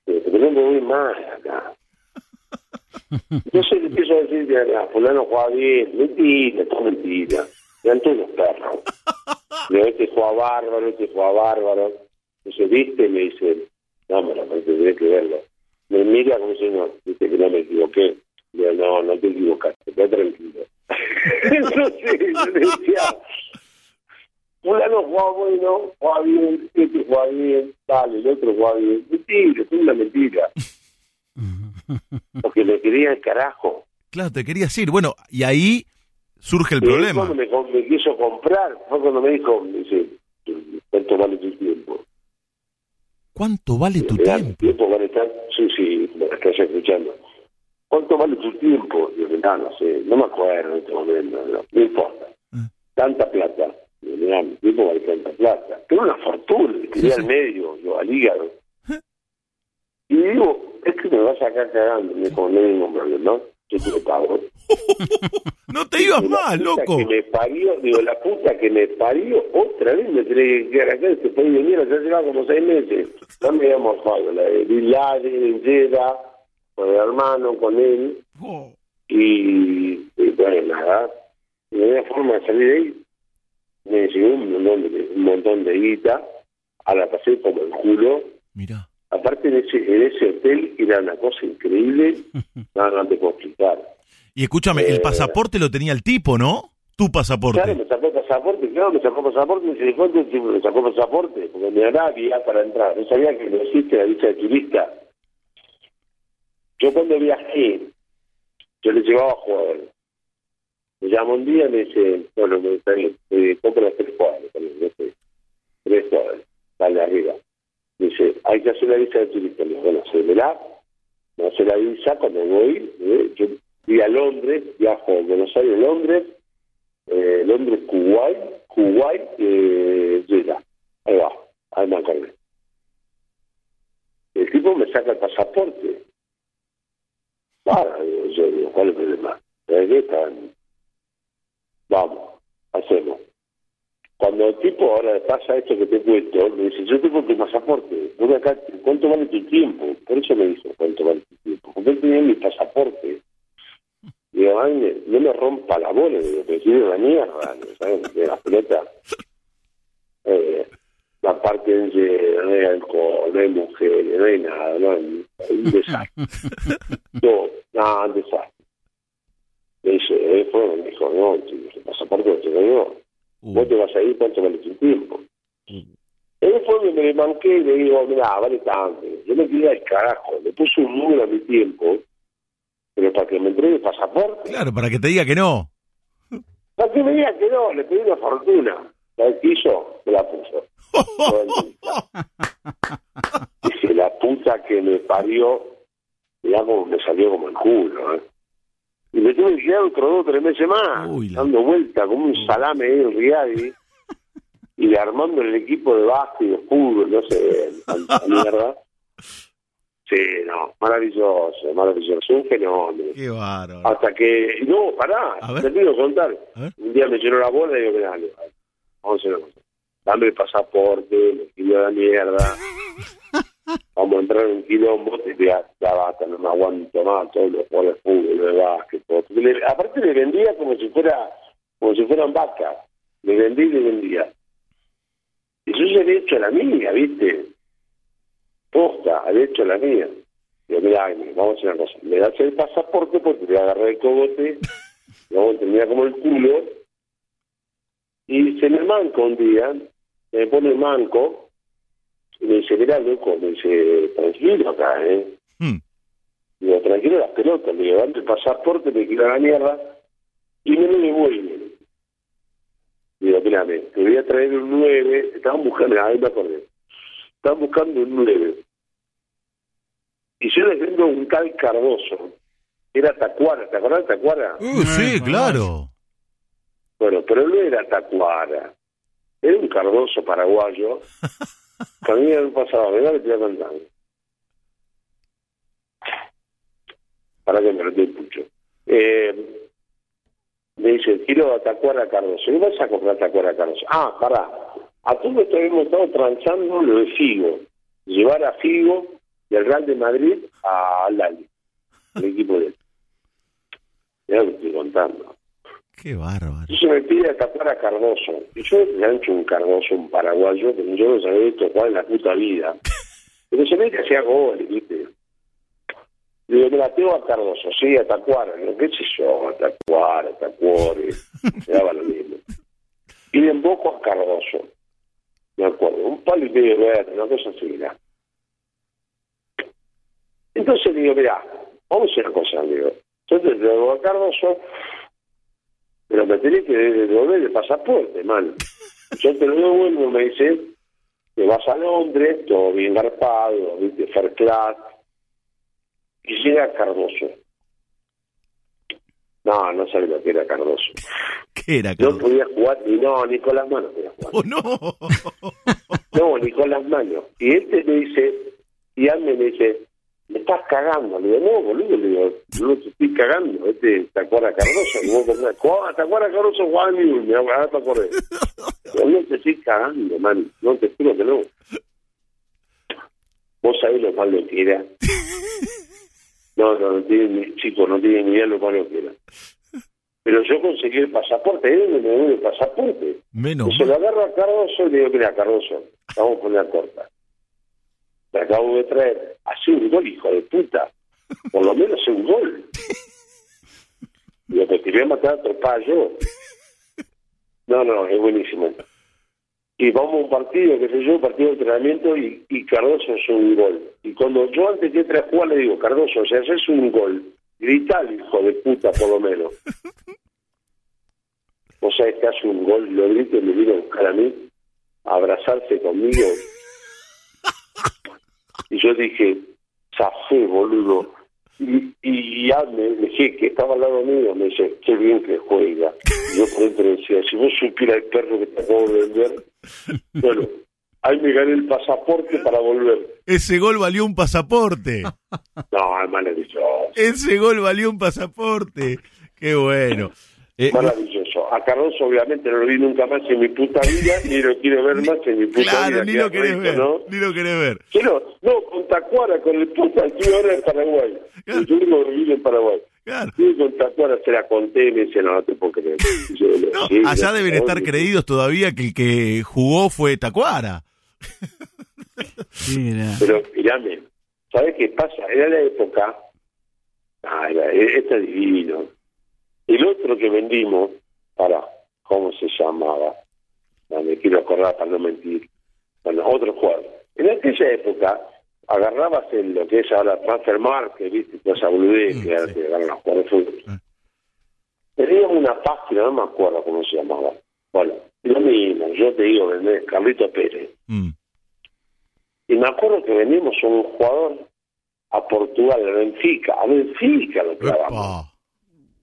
Porque no me voy más de acá. Entonces le empiezo a decir, fulano juega bien, mentira, todo mentira. Todos los perros. Le digo, este juega bárbaro, este juega bárbaro. Entonces, ¿viste? Me dice, no, me lo que verlo. Me mira como diciendo, viste que no me equivoqué. Digo, no, no te equivocaste, queda tranquilo. Entonces, yo le decía, fulano juega bueno, juega bien, este juega bien, dale, el otro juega bien. Mentira, es una mentira. Porque me quería el carajo. Claro, te quería decir. Bueno, y ahí surge el Y problema. cuando me, me quiso comprar, fue cuando me dijo, me dice, ¿cuánto vale tu tiempo? ¿Cuánto vale tu Mirá, tiempo? tiempo vale. Sí, sí, me estás escuchando. ¿Cuánto vale tu tiempo? Digo, mirá, no sé, no me acuerdo en este momento, no, no importa. Ah. Tanta plata. Digo, mirá, mi tiempo vale tanta plata. Pero una fortuna, le quería Sí, al sí. medio, yo al hígado. Y digo, es que me vas a sacar cagando. Me dijo, no hay ningún problema, ¿no? Yo. No te ibas La más, loco. Que me parió, digo, la puta que me parió, otra vez me tenés que quedar acá, este país de mierda, ya lleva como seis meses. No me había morfado, la de Bin Laden, con el hermano, con él, Oh, y, y bueno, nada. Había forma de salir de ahí. Me llegó un montón de, un montón de guita, a la pasé como el culo. Mirá. Aparte, en ese, en ese hotel era una cosa increíble, no, no te puedo explicar. Y escúchame, Eh. el pasaporte lo tenía el tipo, ¿no? Tu pasaporte. Claro, me sacó pasaporte, claro, me sacó pasaporte, me dice, ¿cuánto tiempo me sacó pasaporte? Porque me Arabia para entrar, no sabía que no existe la visa de turista. Yo cuando viajé, yo le llevaba jugadores. Me llama un día y me dice, bueno, me está bien, eh, compra los tres jugadores, también, no sé, tres jugadores, dale arriba. Me dice, hay que hacer la visa de turista. Bueno, hacémela, no hace la visa, cuando voy, eh, yo fui a Londres, viajo de Buenos Aires, Londres, eh, Londres, Kuwait, Kuwait, eh, Jeddah. Ahí va, ahí me acordé. El tipo me saca el pasaporte. Para, yo digo, ¿cuál es el problema? ¿De qué están? Vamos, hacemos. Cuando el tipo ahora pasa esto que te cuento, me dice, yo tengo tu pasaporte, ven acá, ¿cuánto vale tu tiempo? Por eso me dijo, ¿cuánto vale tu tiempo? Porque él tenía mi pasaporte. Digo, ay, no me rompa la bola, digo, que tiene la mierda, ¿no? ¿sabes? De la pelota. Eh, la parte en que no hay alcohol, no hay mujeres, no hay nada, no hay un desastre. Todo, nada, un desastre. Me dice, eh, fue, me dijo, no, el pasaporte lo tengo yo. Uh, Vos te vas a ir, ¿cuánto vale tu tiempo? Él fue que me manqué y le digo, mira, vale tanto. Yo me quería el carajo, le puse un número a mi tiempo, pero para que me entregue el pasaporte. claro, para que te diga que no. Para que me diga que no, le pedí una fortuna. La que hizo, me la puso. Dice, la puta que me parió, mirá como me salió como el culo, ¿eh? Y me tuve que quedar otros dos o tres meses más, Uy, la- dando vuelta como un salame ahí en Riadi, y armando el equipo de básquet y de fútbol, no sé, tanta mierda. Sí, no, maravilloso, maravilloso, un fenómeno. Qué bárbaro. Hasta que, no, pará, te quiero contar. Un día me llenó la bola y digo, mirá, dale, vamos a hacer una cosa. Dame el pasaporte, me escribió la mierda. Vamos a entrar en un quilombo, te voy a la bata, no me aguanto más, todos los jugadores de fútbol, de básquet, todo. Porque le- aparte le vendía como si fuera, como si fueran vacas, le vendí y le vendía. Y yo ya había hecho la mía, ¿viste? Posta, había hecho la mía. Digo, mira, vamos a hacer una cosa, me das el pasaporte porque te voy a agarrar el cogote, y vamos a como el culo, y se me manca un día, me pone manco, y me dice, mira, loco, me dice, tranquilo acá, ¿eh? Hmm. Digo, tranquilo las pelotas, le digo, el pasaporte, me quiero a la mierda, y me lo devuelven. Digo, mírame, te voy a traer un 9, estaban buscando, ahí me acordé, estaban buscando un 9. Y yo les vendo un tal Cardoso, era Tacuara, ¿te acordás de Tacuara? Uh, sí, claro. Bueno, pero no era Tacuara, era un Cardoso paraguayo, que a mí me pasaba, mirá que te voy a. Para que me lo dé mucho. Eh, me dice, quiero a Tacuara Cardoso. ¿Y vas a comprar Tacuara Cardoso? Ah, pará. A todo esto hemos estado transando lo de Figo. Llevar a Figo del Real de Madrid a Lali, el equipo de él. Ya lo estoy contando. Qué bárbaro. Entonces me pide a Tacuara Cardoso. Y yo han hecho un Cardoso, un paraguayo, que yo no sabía esto cuál en la puta vida. Pero se ve que hacía goles, ¿viste? Digo, mira, tengo a Cardoso, sí, a Tacuara. Digo, qué sé yo, a Tacuara, a Tacuore. Me daba lo mismo. Y le emboco a Cardoso. Me acuerdo, un palo y medio verde, una cosa así, mira. Entonces digo, mira, vamos a hacer una cosa, digo. Entonces le digo a Cardoso, pero me tenés que devolver el pasaporte, man. Yo te lo devuelvo, me dice, te vas a Londres, todo bien garpado, viste, fair class, y llega Cardoso. No, no sabe lo que era Cardoso. ¿Qué era, No Carlos? podía jugar, y no, ni con las manos podía jugar. Oh, no. No, ni con las manos. Y este me dice, y Alme me dice, me estás cagando. Le digo, no, boludo, le digo, no te estoy cagando. Este Tacuara Cardoso, y vos pensás, "Juá, Tacuara Cardoso mi, me te acordé. Digo, no te estoy cagando, man, no te juro que no. Vos sabés lo malo que era. No, no, no tiene ni, chicos, no tiene ni idea lo malo que era. Pero yo conseguí el pasaporte, él me dio el pasaporte. Menos Y se lo agarro a Cardoso y le digo, mira, Cardoso, vamos a poner corta. Acabo de traer, hace un gol, hijo de puta. Por lo menos un gol. Digo, te quería matar a tropada yo. No, no, es buenísimo. Y vamos a un partido, qué sé yo, un partido de entrenamiento y, y Cardoso hace un gol. Y cuando yo antes que entre a jugar le digo, Cardoso, si haces un gol, gritale, hijo de puta, por lo menos. O sea, que hace un gol, lo grito y me vino a buscar a mí, a abrazarse conmigo. Y yo dije, zafé, boludo. Y, y ya me dije que estaba al lado mío, me dice, qué bien que juega. Y yo por dentro decía, si vos supieras el perro que te acabo de vender, bueno, ahí me gané el pasaporte para volver. Ese gol valió un pasaporte. No, es maravilloso. Ese gol valió un pasaporte. Qué bueno. Eh, Maravilloso. A Cardoso obviamente no lo vi nunca más en mi puta vida, ni lo quiero ver más en mi puta claro, vida. ni Qué lo querés rico, ver. ¿no? Ni lo querés ver. Quiero, no, con Tacuara, con el puta, estoy ahora en Paraguay. Claro. Yo vivir en Paraguay. Claro. Con Tacuara, se la conté y me dice, no, no te puedo creer. Yo, No, sí, allá deben no, estar no. creídos todavía que el que jugó fue Tacuara. Era- Pero mirame, ¿sabes qué pasa? Era la época, ah, era, este es divino. El otro que vendimos, para, ¿cómo se llamaba? No, me quiero acordar para no mentir. Bueno, otro jugador. En aquella época, agarrabas en lo que es ahora Transfer Market, ¿viste? Toda esa boludez que ahora te agarran a jugar de fútbol. Ah. Una página, no me acuerdo cómo se llamaba. Bueno, lo mismo, yo te digo, vendés Carlito Pérez. Mm. Y me acuerdo que venimos un jugador a Portugal, a Benfica. A Benfica lo clavamos.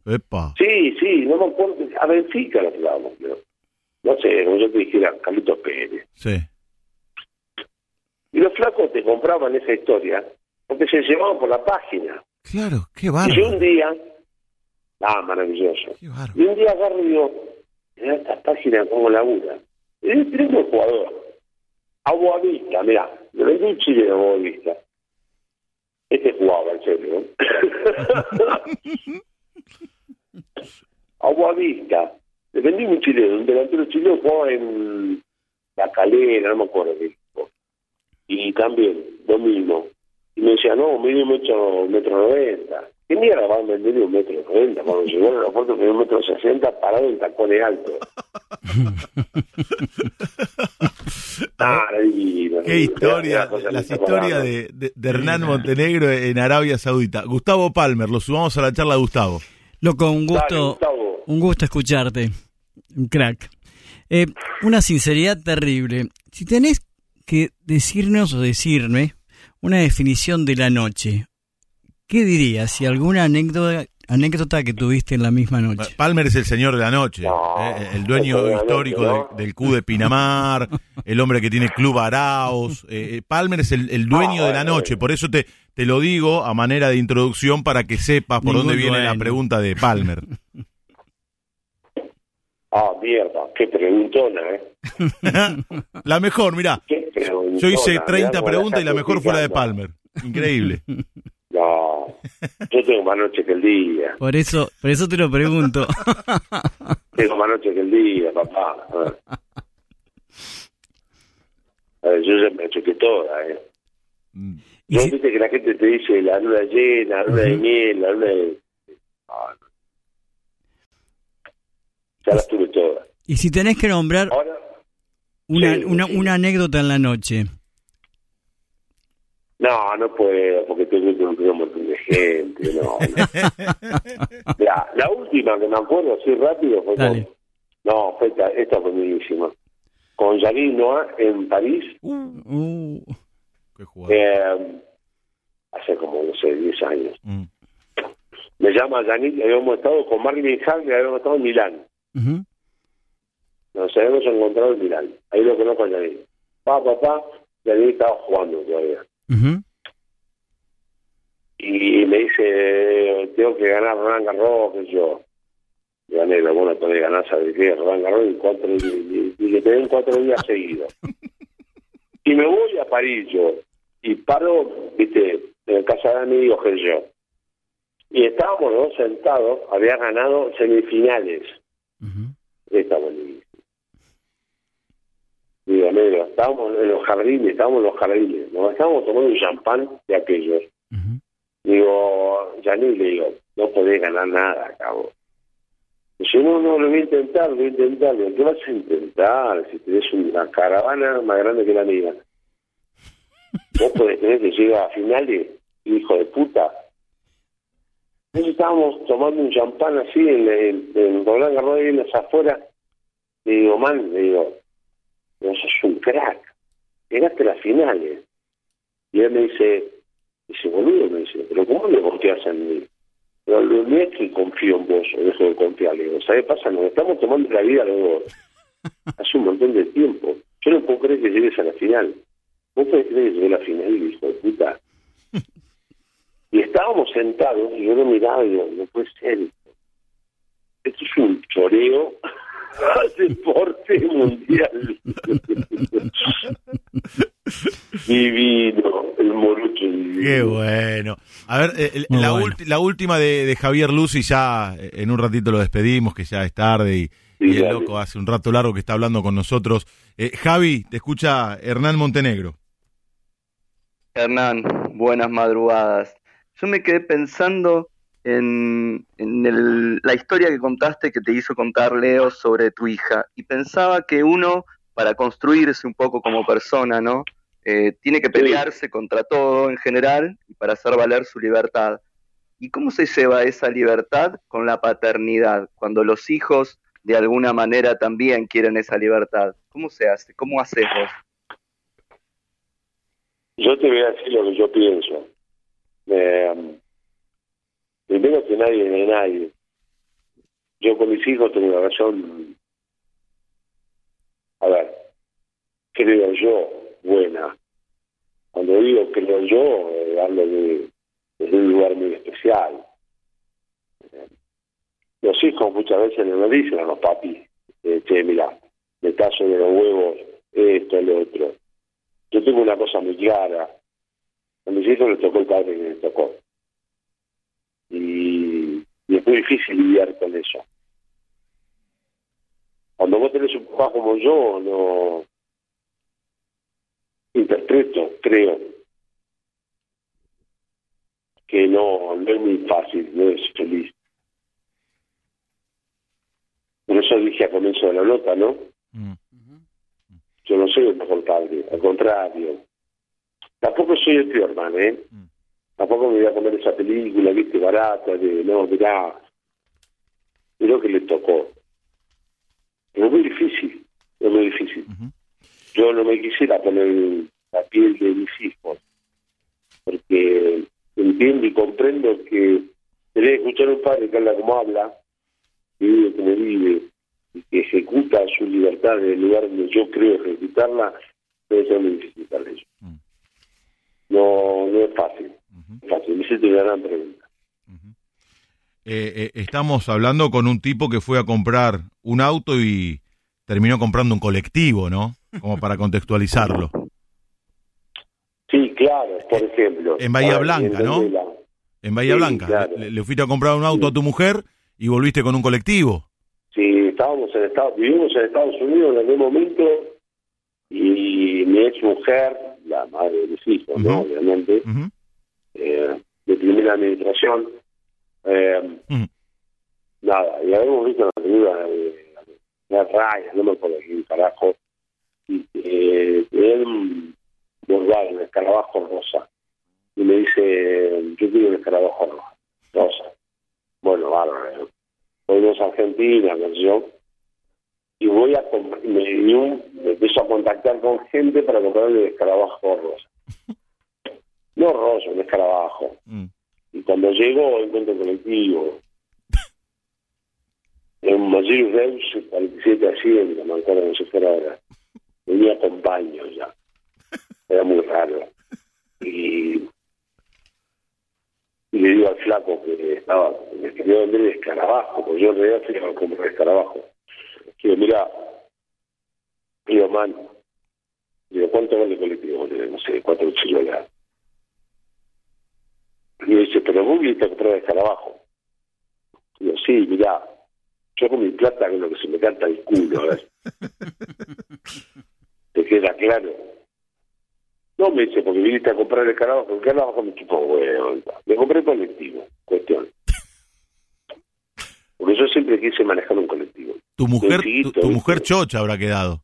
Epa. Sí, sí, no me acuerdo. A Benfica lo clavamos, pero no sé, como yo te dijera, Carlitos Pérez. Sí. Y los flacos te compraban esa historia porque se llevaban por la página. Claro, qué Y yo bárbaro. un día, ah, maravilloso. Qué bárbaro. Y un día agarro y digo, esta página cómo labura. Y le tengo un jugador, a Boavista, mira, le vendí un chileno a Boavista. Este jugaba, en serio. Agua Vista. Le vendí un chileno, un delantero chileno jugaba en La Calera, no me acuerdo qué. Y también, lo mismo. Y me decía, no, medio metro, metro noventa. ¿Qué mierda va a vender un metro noventa? Cuando llegó al aeropuerto tenía un metro sesenta parado en tacones altos. ah, Qué historia, las historias de, de- de Hernán Montenegro en Arabia Saudita. Gustavo Palmer, lo sumamos a la charla de Gustavo. Loco, un gusto, un gusto escucharte. Un crack. Eh, una sinceridad terrible. Si tenés que decirnos o decirme una definición de la noche, ¿qué dirías? Si alguna anécdota, anécdota que tuviste en la misma noche. Palmer es el señor de la noche, No, eh, el dueño histórico noche, del- Q de Pinamar, el hombre que tiene Club Araos. eh, Palmer es el, el dueño Ah, de la bueno, noche, por eso te, te lo digo a manera de introducción para que sepas por Ningún dónde viene la pregunta de Palmer. Ah, mierda, qué preguntona, ¿eh? la mejor, mirá, Qué yo hice mirá 30 cómo preguntas y la mejor fue la de. Palmer. Increíble. No, yo tengo más noche que el día. Por eso, por eso te lo pregunto. Tengo más noche que el día, papá. Ah. A ver, yo ya me choqué toda, ¿eh? Mm. Y ¿No si- viste que la gente te dice la luna llena, la luna de miel, la luna de... Ah, no. Ya las tuve todas. Y si tenés que nombrar Ahora, una, Sí, una, sí. una anécdota en la noche. no, no puedo, porque tengo que un montón de gente, no. la última que me acuerdo así rápido fue Dale. con... No, fue esta, esta fue buenísima. Con Noah en París, Uh, Qué eh, hace como, no sé, 10 años. Mm. Me llama Yannick, habíamos estado con Marvin que habíamos estado en Milán. Nos habíamos encontrado en Milán. Ahí lo conozco a Yannick. Pa, papá, Yannick estaba jugando todavía. Y me dice, tengo que ganar Roland Garros, que yo. Gané, bueno, que ganar, ¿sabes qué? Roland Garros y, cuatro, y, y, y que te den cuatro días seguidos. Y me voy a París yo. Y paro, viste, en casa de amigos que yo. Y estábamos los dos sentados, había ganado semifinales. Ujú. Está buenísimo. Digo, negro, estábamos en los jardines, estábamos en los jardines, nos estábamos tomando un champán de aquellos. Ujú. Digo, Yanni, le digo, no podés ganar nada, cabrón. Dice, no, no, lo voy a intentar, lo voy a intentar. Digo, ¿qué vas a intentar si tenés una caravana más grande que la mía? Vos podés tener que llegar a finales, hijo de puta. Entonces estábamos tomando un champán así en, en, en Roland Garros en las afueras. Le digo, man, le digo, vos sos un crack. Llegaste a las finales. Y él me dice, dice, boludo, me dice, pero ¿cómo le confías en mí? Lo no es que confío en vos o dejo de confiar. Le digo, ¿sabes pasa? Nos estamos tomando la vida los dos. Hace un montón de tiempo. Yo no puedo creer que llegues a la final. ¿Vos podés creer que llegué a la final, hijo de puta? Y estábamos sentados y yo lo miraba y digo, no puede ser. Esto es un choreo al deporte mundial. Divino, el morucho divino. Qué bueno. A ver, eh, la, bueno. ulti- la última de, de Javier Luz y ya eh, en un ratito lo despedimos, que ya es tarde y, Sí, y el loco hace un rato largo que está hablando con nosotros. Eh, Javi, te escucha Hernán Montenegro. Hernán, buenas madrugadas. Yo me quedé pensando en, en el- la historia que contaste que te hizo contar Leo sobre tu hija y pensaba que uno, para construirse un poco como persona, ¿no? Eh, tiene que pelearse contra todo en general y para hacer valer su libertad. ¿Y cómo se lleva esa libertad con la paternidad? Cuando los hijos de alguna manera también quieren esa libertad. ¿Cómo se hace? ¿Cómo haces vos? Yo te voy a decir lo que yo pienso. Eh, primero que nadie de nadie. Yo con mis hijos tengo una razón, a ver, creo yo, buena. Cuando digo creo yo, eh, hablo de, de un lugar muy especial. Eh, los hijos muchas veces le lo dicen a los papis, eh, che, mira, me tazo de los huevos, esto, lo otro yo tengo una cosa muy clara. A mis hijos les tocó el padre que les tocó. Y es muy difícil lidiar con eso. Cuando vos tenés un papá como yo, no interpreto, creo, que no, no es muy fácil, no es feliz. Por eso dije a comienzo de la nota, ¿no? Mm. Yo no soy el mejor padre, al contrario. Tampoco soy el peor man, ¿eh? Mm. Tampoco me voy a comer esa película, viste, barata, de, no, mirá, creo que le tocó. Es muy difícil, es muy difícil. Yo no me quisiera poner la piel de mis hijos, porque entiendo y comprendo que que escuchar a un padre que habla como habla, que vive como vive, y que ejecuta su libertad en el lugar donde yo creo ejecutarla, debe ser muy difícil para ellos. Mm. No, no es fácil, es fácil. Esa es una gran pregunta. Eh, eh, estamos hablando con un tipo que fue a comprar un auto y terminó comprando un colectivo, ¿no? Como para contextualizarlo. Sí, claro, por ejemplo. En Bahía Ah, Blanca, ¿no? En Bahía Sí, Blanca. claro. Le, le fuiste a comprar un auto a tu mujer y volviste con un colectivo. Sí, estábamos en Estados, vivimos en Estados Unidos en aquel momento y mi ex mujer, la madre de mis hijos. Obviamente, eh, de primera administración, eh, nada, y habíamos visto la película de de rayas, no me acuerdo quién carajo, y eh, un bordado, un escarabajo rosa, y me dice, yo quiero un escarabajo rosa, rosa. Bueno, bárbaro, volvemos a Argentina, sé yo, y voy a me, un- me empiezo a contactar con gente para comprar el escarabajo rosa. No rosa, un escarabajo. Mm. Y cuando llego encuentro colectivo. En un Mercedes Benz 47 asientos, me acuerdo como si fuera ahora. Venía con baño ya. Era muy raro. Y, y le digo al flaco que estaba, me quería vender el escarabajo, porque yo en realidad fui a comprar escarabajo. Digo, mira, digo, man, digo, ¿cuánto vale el colectivo? Le digo, no sé, cuatro chilolas. Y me dice, pero vos viniste a comprar escarabajo. Digo, sí, mirá, yo con mi plata con lo que se me canta el culo, a ver. ¿Te queda claro? No, me dice, porque viniste a comprar el escarabajo, el escarabajo me chupó, huevo. Me compré el colectivo, cuestión. Porque yo siempre quise manejar un colectivo. Tu mujer, tu, mujer chocha habrá quedado.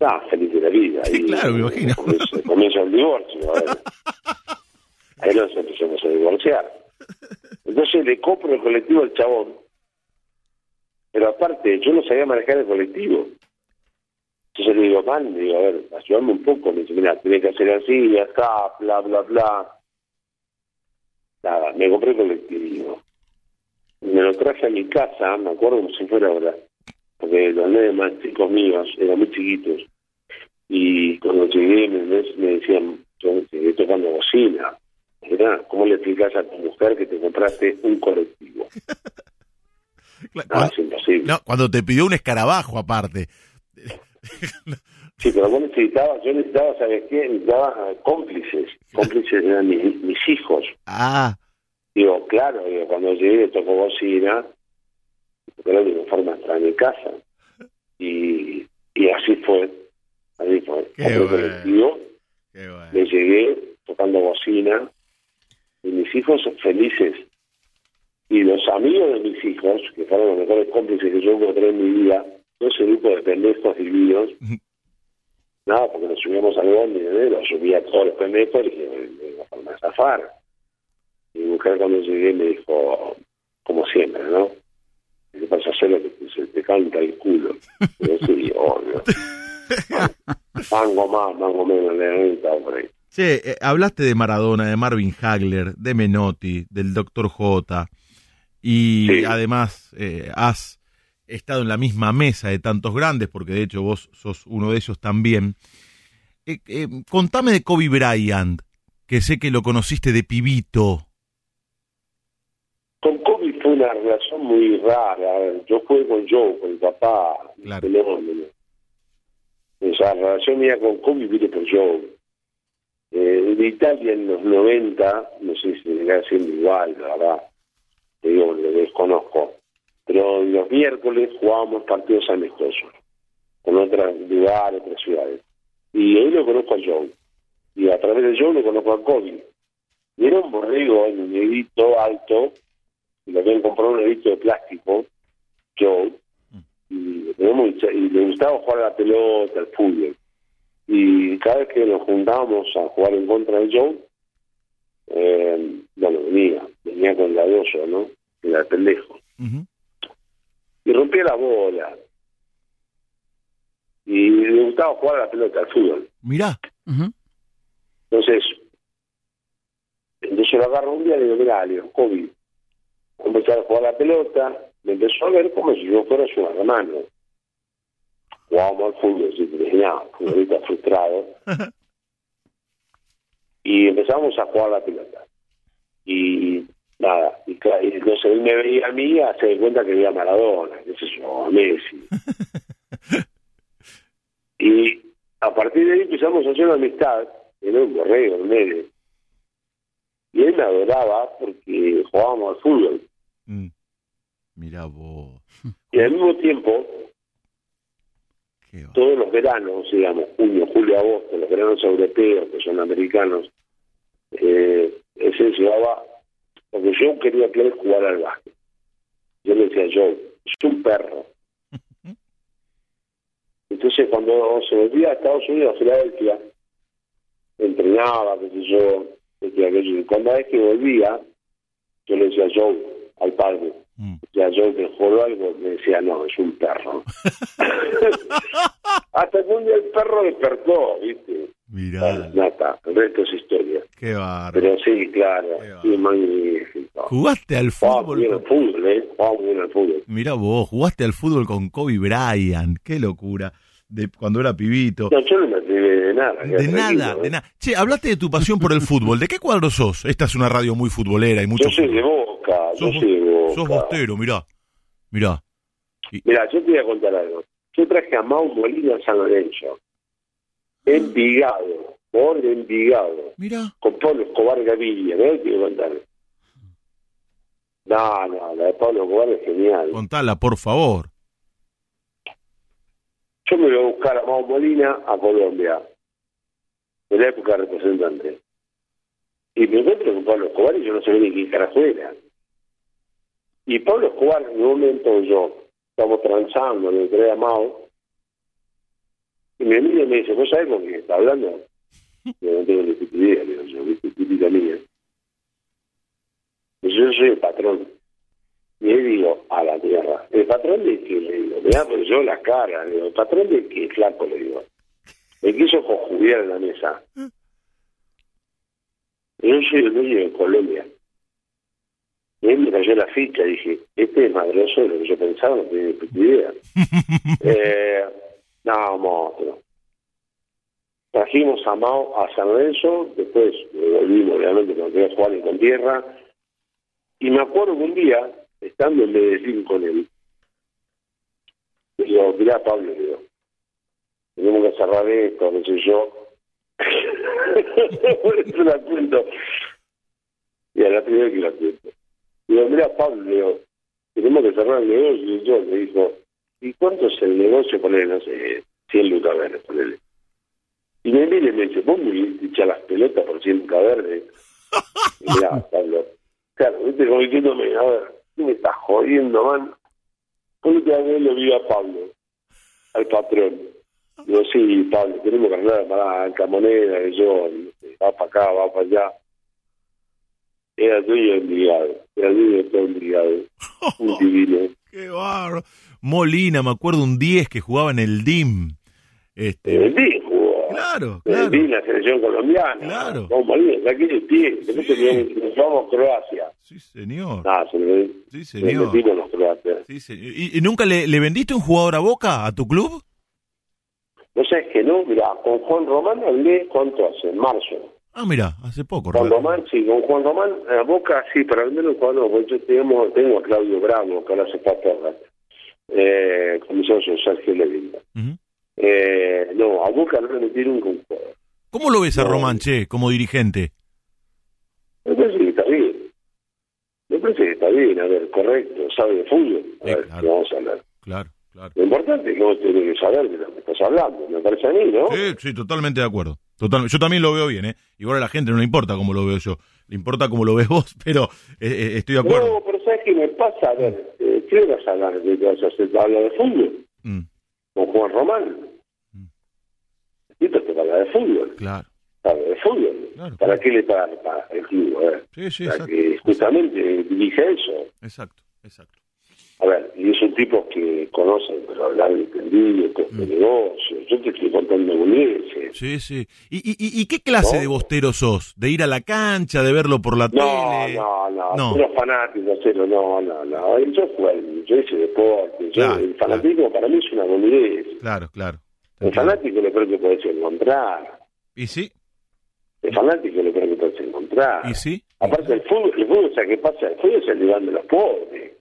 Ah, feliz de la vida. Sí, Ahí claro, me imagino. Comienza, comienza el divorcio. a ver. Ahí nos empezamos a divorciar. Entonces le compro el colectivo al chabón. Pero aparte, yo no sabía manejar el colectivo. Entonces le digo, man, le digo, a ver, ayúdame un poco. Me dice, mira, tiene que hacer así, está, bla, bla, bla. Nada, me compré el colectivo. Me lo traje a mi casa, me acuerdo como si fuera ahora porque los nenes más chicos míos eran muy chiquitos y cuando llegué me, decían yo llegué tocando bocina Mirá, ¿cómo le explicas a tu mujer que te compraste un colectivo? Cla- No, Cuando, es imposible. no, cuando te pidió un escarabajo aparte. Sí, pero vos necesitabas, yo necesitaba, ¿sabes qué? Necesitaba cómplices. Cómplices eran mis, mis hijos. Ah, Digo, claro, digo, cuando llegué tocó bocina, la única forma a mi casa. Y, y así fue. Así fue. Qué bueno. colectivo, qué bueno. le llegué tocando bocina y mis hijos felices. Y los amigos de mis hijos, que fueron los mejores cómplices que yo encontré en mi vida, todo ese grupo de pendejos divinos, nada, porque nos subíamos al bondi, ¿eh? los subía a todos los pendejos y dije, venga, forma de zafar. Mi mujer cuando llegué me dijo, como siempre, ¿no? ¿Qué pasa a hacer lo que se te canta el culo? Y yo, sí, obvio. Mango más, mango menos, le estaba por ahí. Che, eh, hablaste de Maradona, de Marvin Hagler, de Menotti, del Dr. J. Y Sí. además eh, has estado en la misma mesa de tantos grandes, porque de hecho vos sos uno de ellos también. Eh, contame de Kobe Bryant, que sé que lo conociste de pibito. Con Kobe fue una relación muy rara. Yo jugué con Joe, con el papá. Claro. la relación mía con Kobe vino por Joe. Eh, en Italia en los 90, no sé si seguirá siendo igual, la verdad, te digo, lo desconozco, pero los miércoles jugábamos partidos amistosos con otros lugares, otras ciudades. Y hoy lo conozco a Joe. Y a través de Joe lo conozco a Kobe. Y era un borrego, un negrito alto, y lo habían comprado un negrito de plástico, Joe, y, y le gustaba jugar a la pelota, al fútbol. Y cada vez que nos juntábamos a jugar en contra de Joe, eh, bueno, venía, venía con la doso, ¿no? Era pendejo. Y rompía la bola. Y le gustaba jugar a la pelota, al fútbol. Mirá. Entonces, entonces lo agarro un día y le digo, mira, Leo, COVID. Empezar a jugar a la pelota, me empezó a ver como si yo fuera su hermano. Jugábamos al te imaginabas, futbolista frustrado. y empezamos a jugar la pelota. Y nada, y, y entonces él me veía a mí a hacer cuenta que veía a Maradona, qué sé yo, a Messi. y a partir de ahí empezamos a hacer una amistad, era un borrego, un medio. Y él me adoraba porque jugábamos al fútbol. Mm. Mira vos. Y al mismo tiempo, todos los veranos, digamos, junio, julio, agosto, los veranos europeos, que son americanos, eh, ese llevaba, porque yo quería que él jugara al básquet. Yo le decía, yo, es un perro. Entonces, cuando se volvía a Estados Unidos, a Filadelfia, entrenaba, qué sé yo, y cuando vez que volvía, yo le decía, Joe, al padre. Ya yo te juro algo, me decía, no, es un perro. Hasta que un día el perro despertó, ¿viste? Mirá. Nata, el resto es historia. Qué barro. Pero sí, claro, sí, magnífico. ¿Jugaste al fútbol? Bien al fútbol, ¿eh? Jugamos bien al fútbol. Mirá vos, jugaste al fútbol con Kobe Bryant, qué locura. De cuando era pibito. No, yo no me atreví de nada. De nada, de nada. Che, hablaste de tu pasión por el fútbol. ¿De qué cuadro sos? Esta es una radio muy futbolera y mucho. Yo soy de Boca, yo soy de Boca. Sos bostero, mirá. Mirá. Y... Mirá, yo te voy a contar algo. Yo traje a Mau Molina a San Lorenzo. Envigado, por Envigado. Mirá. Con Pablo Escobar Gaviria, ¿no? Te voy a contar. No, no, la de Pablo Escobar es genial. Contala, por favor. Yo me voy a buscar a Mau Molina a Colombia, en la época de representante. Y me encuentro con Pablo Escobar y yo no sabía ni qué carajo era. Y Pablo Escobar, en un momento yo, estamos transando, le entregué a Mao, y me mira y me dice, ¿vos sabés con quién está hablando? Yo no tengo ni idea, le digo yo, ¿viste? Típica mía. Yo soy el patrón. Y le digo, a la tierra. ¿El patrón de qué? Le digo, me da pues yo la cara. Le digo, ¿el patrón de qué? Flaco, le digo. Me quiso conjugar en la mesa. Y yo soy el dueño de Colombia. Y él me cayó la ficha. Dije, este es madroso de lo que yo pensaba, no tenía ni idea. eh, no, monstruo. Trajimos a Mao a San Lorenzo, después volvimos, obviamente, cuando quería jugar en con tierra. Y me acuerdo que un día estando en Medellín con él, le digo, mirá Pablo, le digo, tenemos que cerrar esto, no sé yo. Por eso la cuento. Y a la primera que la cuento. Digo, mira Pablo, digo, tenemos que cerrar el negocio. Y yo le dijo, ¿y cuánto es el negocio? Ponele, no sé, 100 lucas verdes, ponele. Y me mira y me dice, vos me echar las pelotas por 100 lucas verdes. Mirá, Pablo. Claro, viste, como diciéndome, a ver, me está jodiendo, man? ¿Cómo te vez le vi a Pablo, al patrón? Digo, sí, Pablo, tenemos que arreglar para la moneda, y yo, va para acá, va para allá. Era dueño Envigado, era dueño de todo Envigado. Un divino. Qué barro. Molina, me acuerdo un 10 que jugaba en el DIM. Este... En el DIM jugó. Claro, En claro. el DIM, la selección colombiana. Claro. Con Molina, aquí el pie. Sí. nos vamos a Croacia. Sí, señor. Ah, se le, Sí, se señor. metimos los croatas. Sí, señor. ¿Y, y nunca le, le vendiste un jugador a Boca, a tu club? No sabes que no, mira, con Juan Román hablé, ¿cuánto hace? En marzo. Ah, mira, hace poco. Juan. Román, sí, con Juan Román, a Boca, sí, venderlo Juan no, porque yo tengo, tengo a Claudio Bravo, que ahora se está perra, eh, como socio Sergio Levin. Ujú. Eh, no, a Boca no le nunca un. ¿Cómo lo ves a Román, che, como dirigente? Me parece que está bien. Me parece que está bien, a ver, correcto, sabe de fútbol. A Eh, ver, claro. vamos a hablar. Claro, claro. Lo importante es que vos tenés que saber de lo que estás hablando, me parece a mí, ¿no? Sí, sí, totalmente de acuerdo. Totalmente. Yo también lo veo bien, ¿eh? Igual a la gente no le importa cómo lo veo yo. Le importa cómo lo ves vos, pero eh, eh, estoy de acuerdo. No, pero ¿sabes qué me pasa? A ver, eh, ¿qué vas a hablar? ¿De qué vas a hacer? ¿Habla de fútbol? Mm, ¿Con Juan Román? Esto te habla de fútbol. claro. Habla de fútbol. Claro, ¿Para claro. qué le para el club? A ver, Sí, sí, para exacto. que justamente dirija eso. Exacto, exacto. A ver, y es un tipo que conoce, pero hablar de entendido, de negocio. Yo te estoy contando boludeces. Sí, sí. ¿Y, y, qué clase No. de bostero sos? ¿De ir a la cancha, de verlo por la No, tele? no, no, No. Unos fanáticos, cero, no, no, no. Yo juego, yo hice deporte. Yo, Claro, el fanatismo para mí es una boludez. Claro, claro. El fanático lo peor que puedes encontrar. ¿Y sí? El fanático lo peor que puedes encontrar. ¿Y sí? Aparte, el fútbol, el fútbol, ¿sabes qué pasa? El fútbol es el diván de los pobres.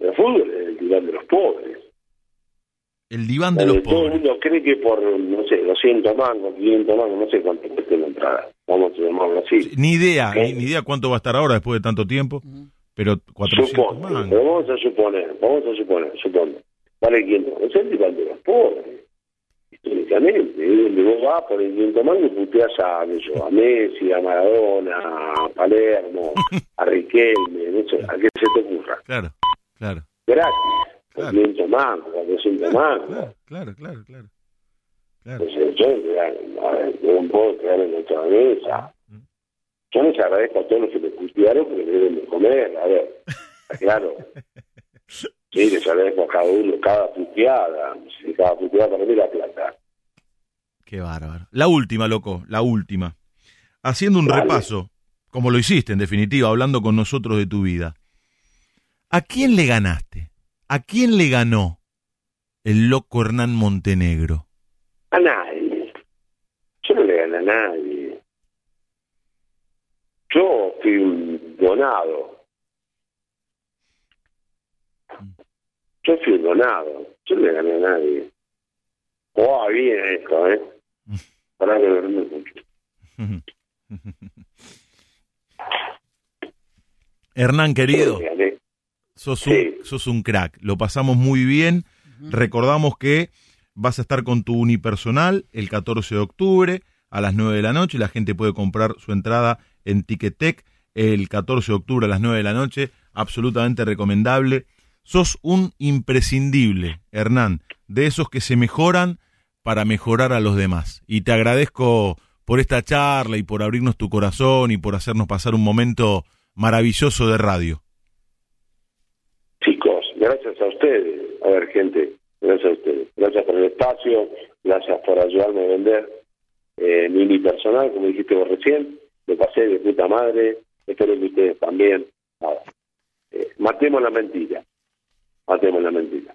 El fútbol es el diván de los pobres. El diván de los todo el pobres. mundo cree que por, no sé, 200 mangos, 500 mangos, no sé cuánto cuesta la entrada. Vamos a llamarlo así. Sí, Ni idea, ni, ni idea cuánto va a estar ahora después de tanto tiempo, pero 400 Supone, mangos. pero vamos a suponer, vamos a suponer, suponer. Vale 500 es el diván de los pobres. Históricamente, es donde vos vas por el 500 mangos y puteas a, yo, a Messi, a Maradona, a Palermo, a Riquelme, no sé, a qué se te ocurra. Claro, claro, Gratis, Claro. 500 mangos, 400 mangos. claro, claro, claro, claro. Claro. Entonces, yo, yo no puedo quedar en otra mesa. Yo les agradezco a todos los que me putearon porque me deben de comer, a ver, claro. Sí, les agradezco a cada uno, cada puteada. Sí, cada puteada para mí la plata. Qué bárbaro. La última, loco, la última. Haciendo un Dale. repaso, como lo hiciste en definitiva, hablando con nosotros de tu vida. ¿A quién le ganaste? ¿A quién le ganó el loco Hernán Montenegro? A nadie. Yo no le gané a nadie. Yo fui un donado. Yo fui un donado. Yo no le gané a nadie. Oh, bien esto, ¿eh? Para que escucho. Hernán, querido, Yo le gané. Sos un, Sí. sos un crack. Lo pasamos muy bien. Recordamos que vas a estar con tu unipersonal el 14 de octubre a las 9 de la noche. La gente puede comprar su entrada en Ticketek el 14 de octubre a las 9 de la noche. Absolutamente recomendable. Sos un imprescindible, Hernán, de esos que se mejoran para mejorar a los demás. Y te agradezco por esta charla y por abrirnos tu corazón y por hacernos pasar un momento maravilloso de radio. Chicos, gracias a ustedes. A ver, gente, gracias a ustedes. Gracias por el espacio, gracias por ayudarme a vender eh, mi unipersonal, como dijiste vos recién. Me pasé de puta madre. Espero que ustedes también. Nada. Eh, matemos la mentira. Matemos la mentira.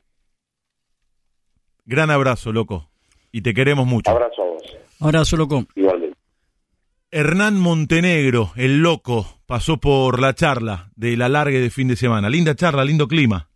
Gran abrazo, loco. Y te queremos mucho. Abrazo a vos, Abrazo, loco. igualmente. Hernán Montenegro, el loco, pasó por la charla de la largue de fin de semana. Linda charla, lindo clima.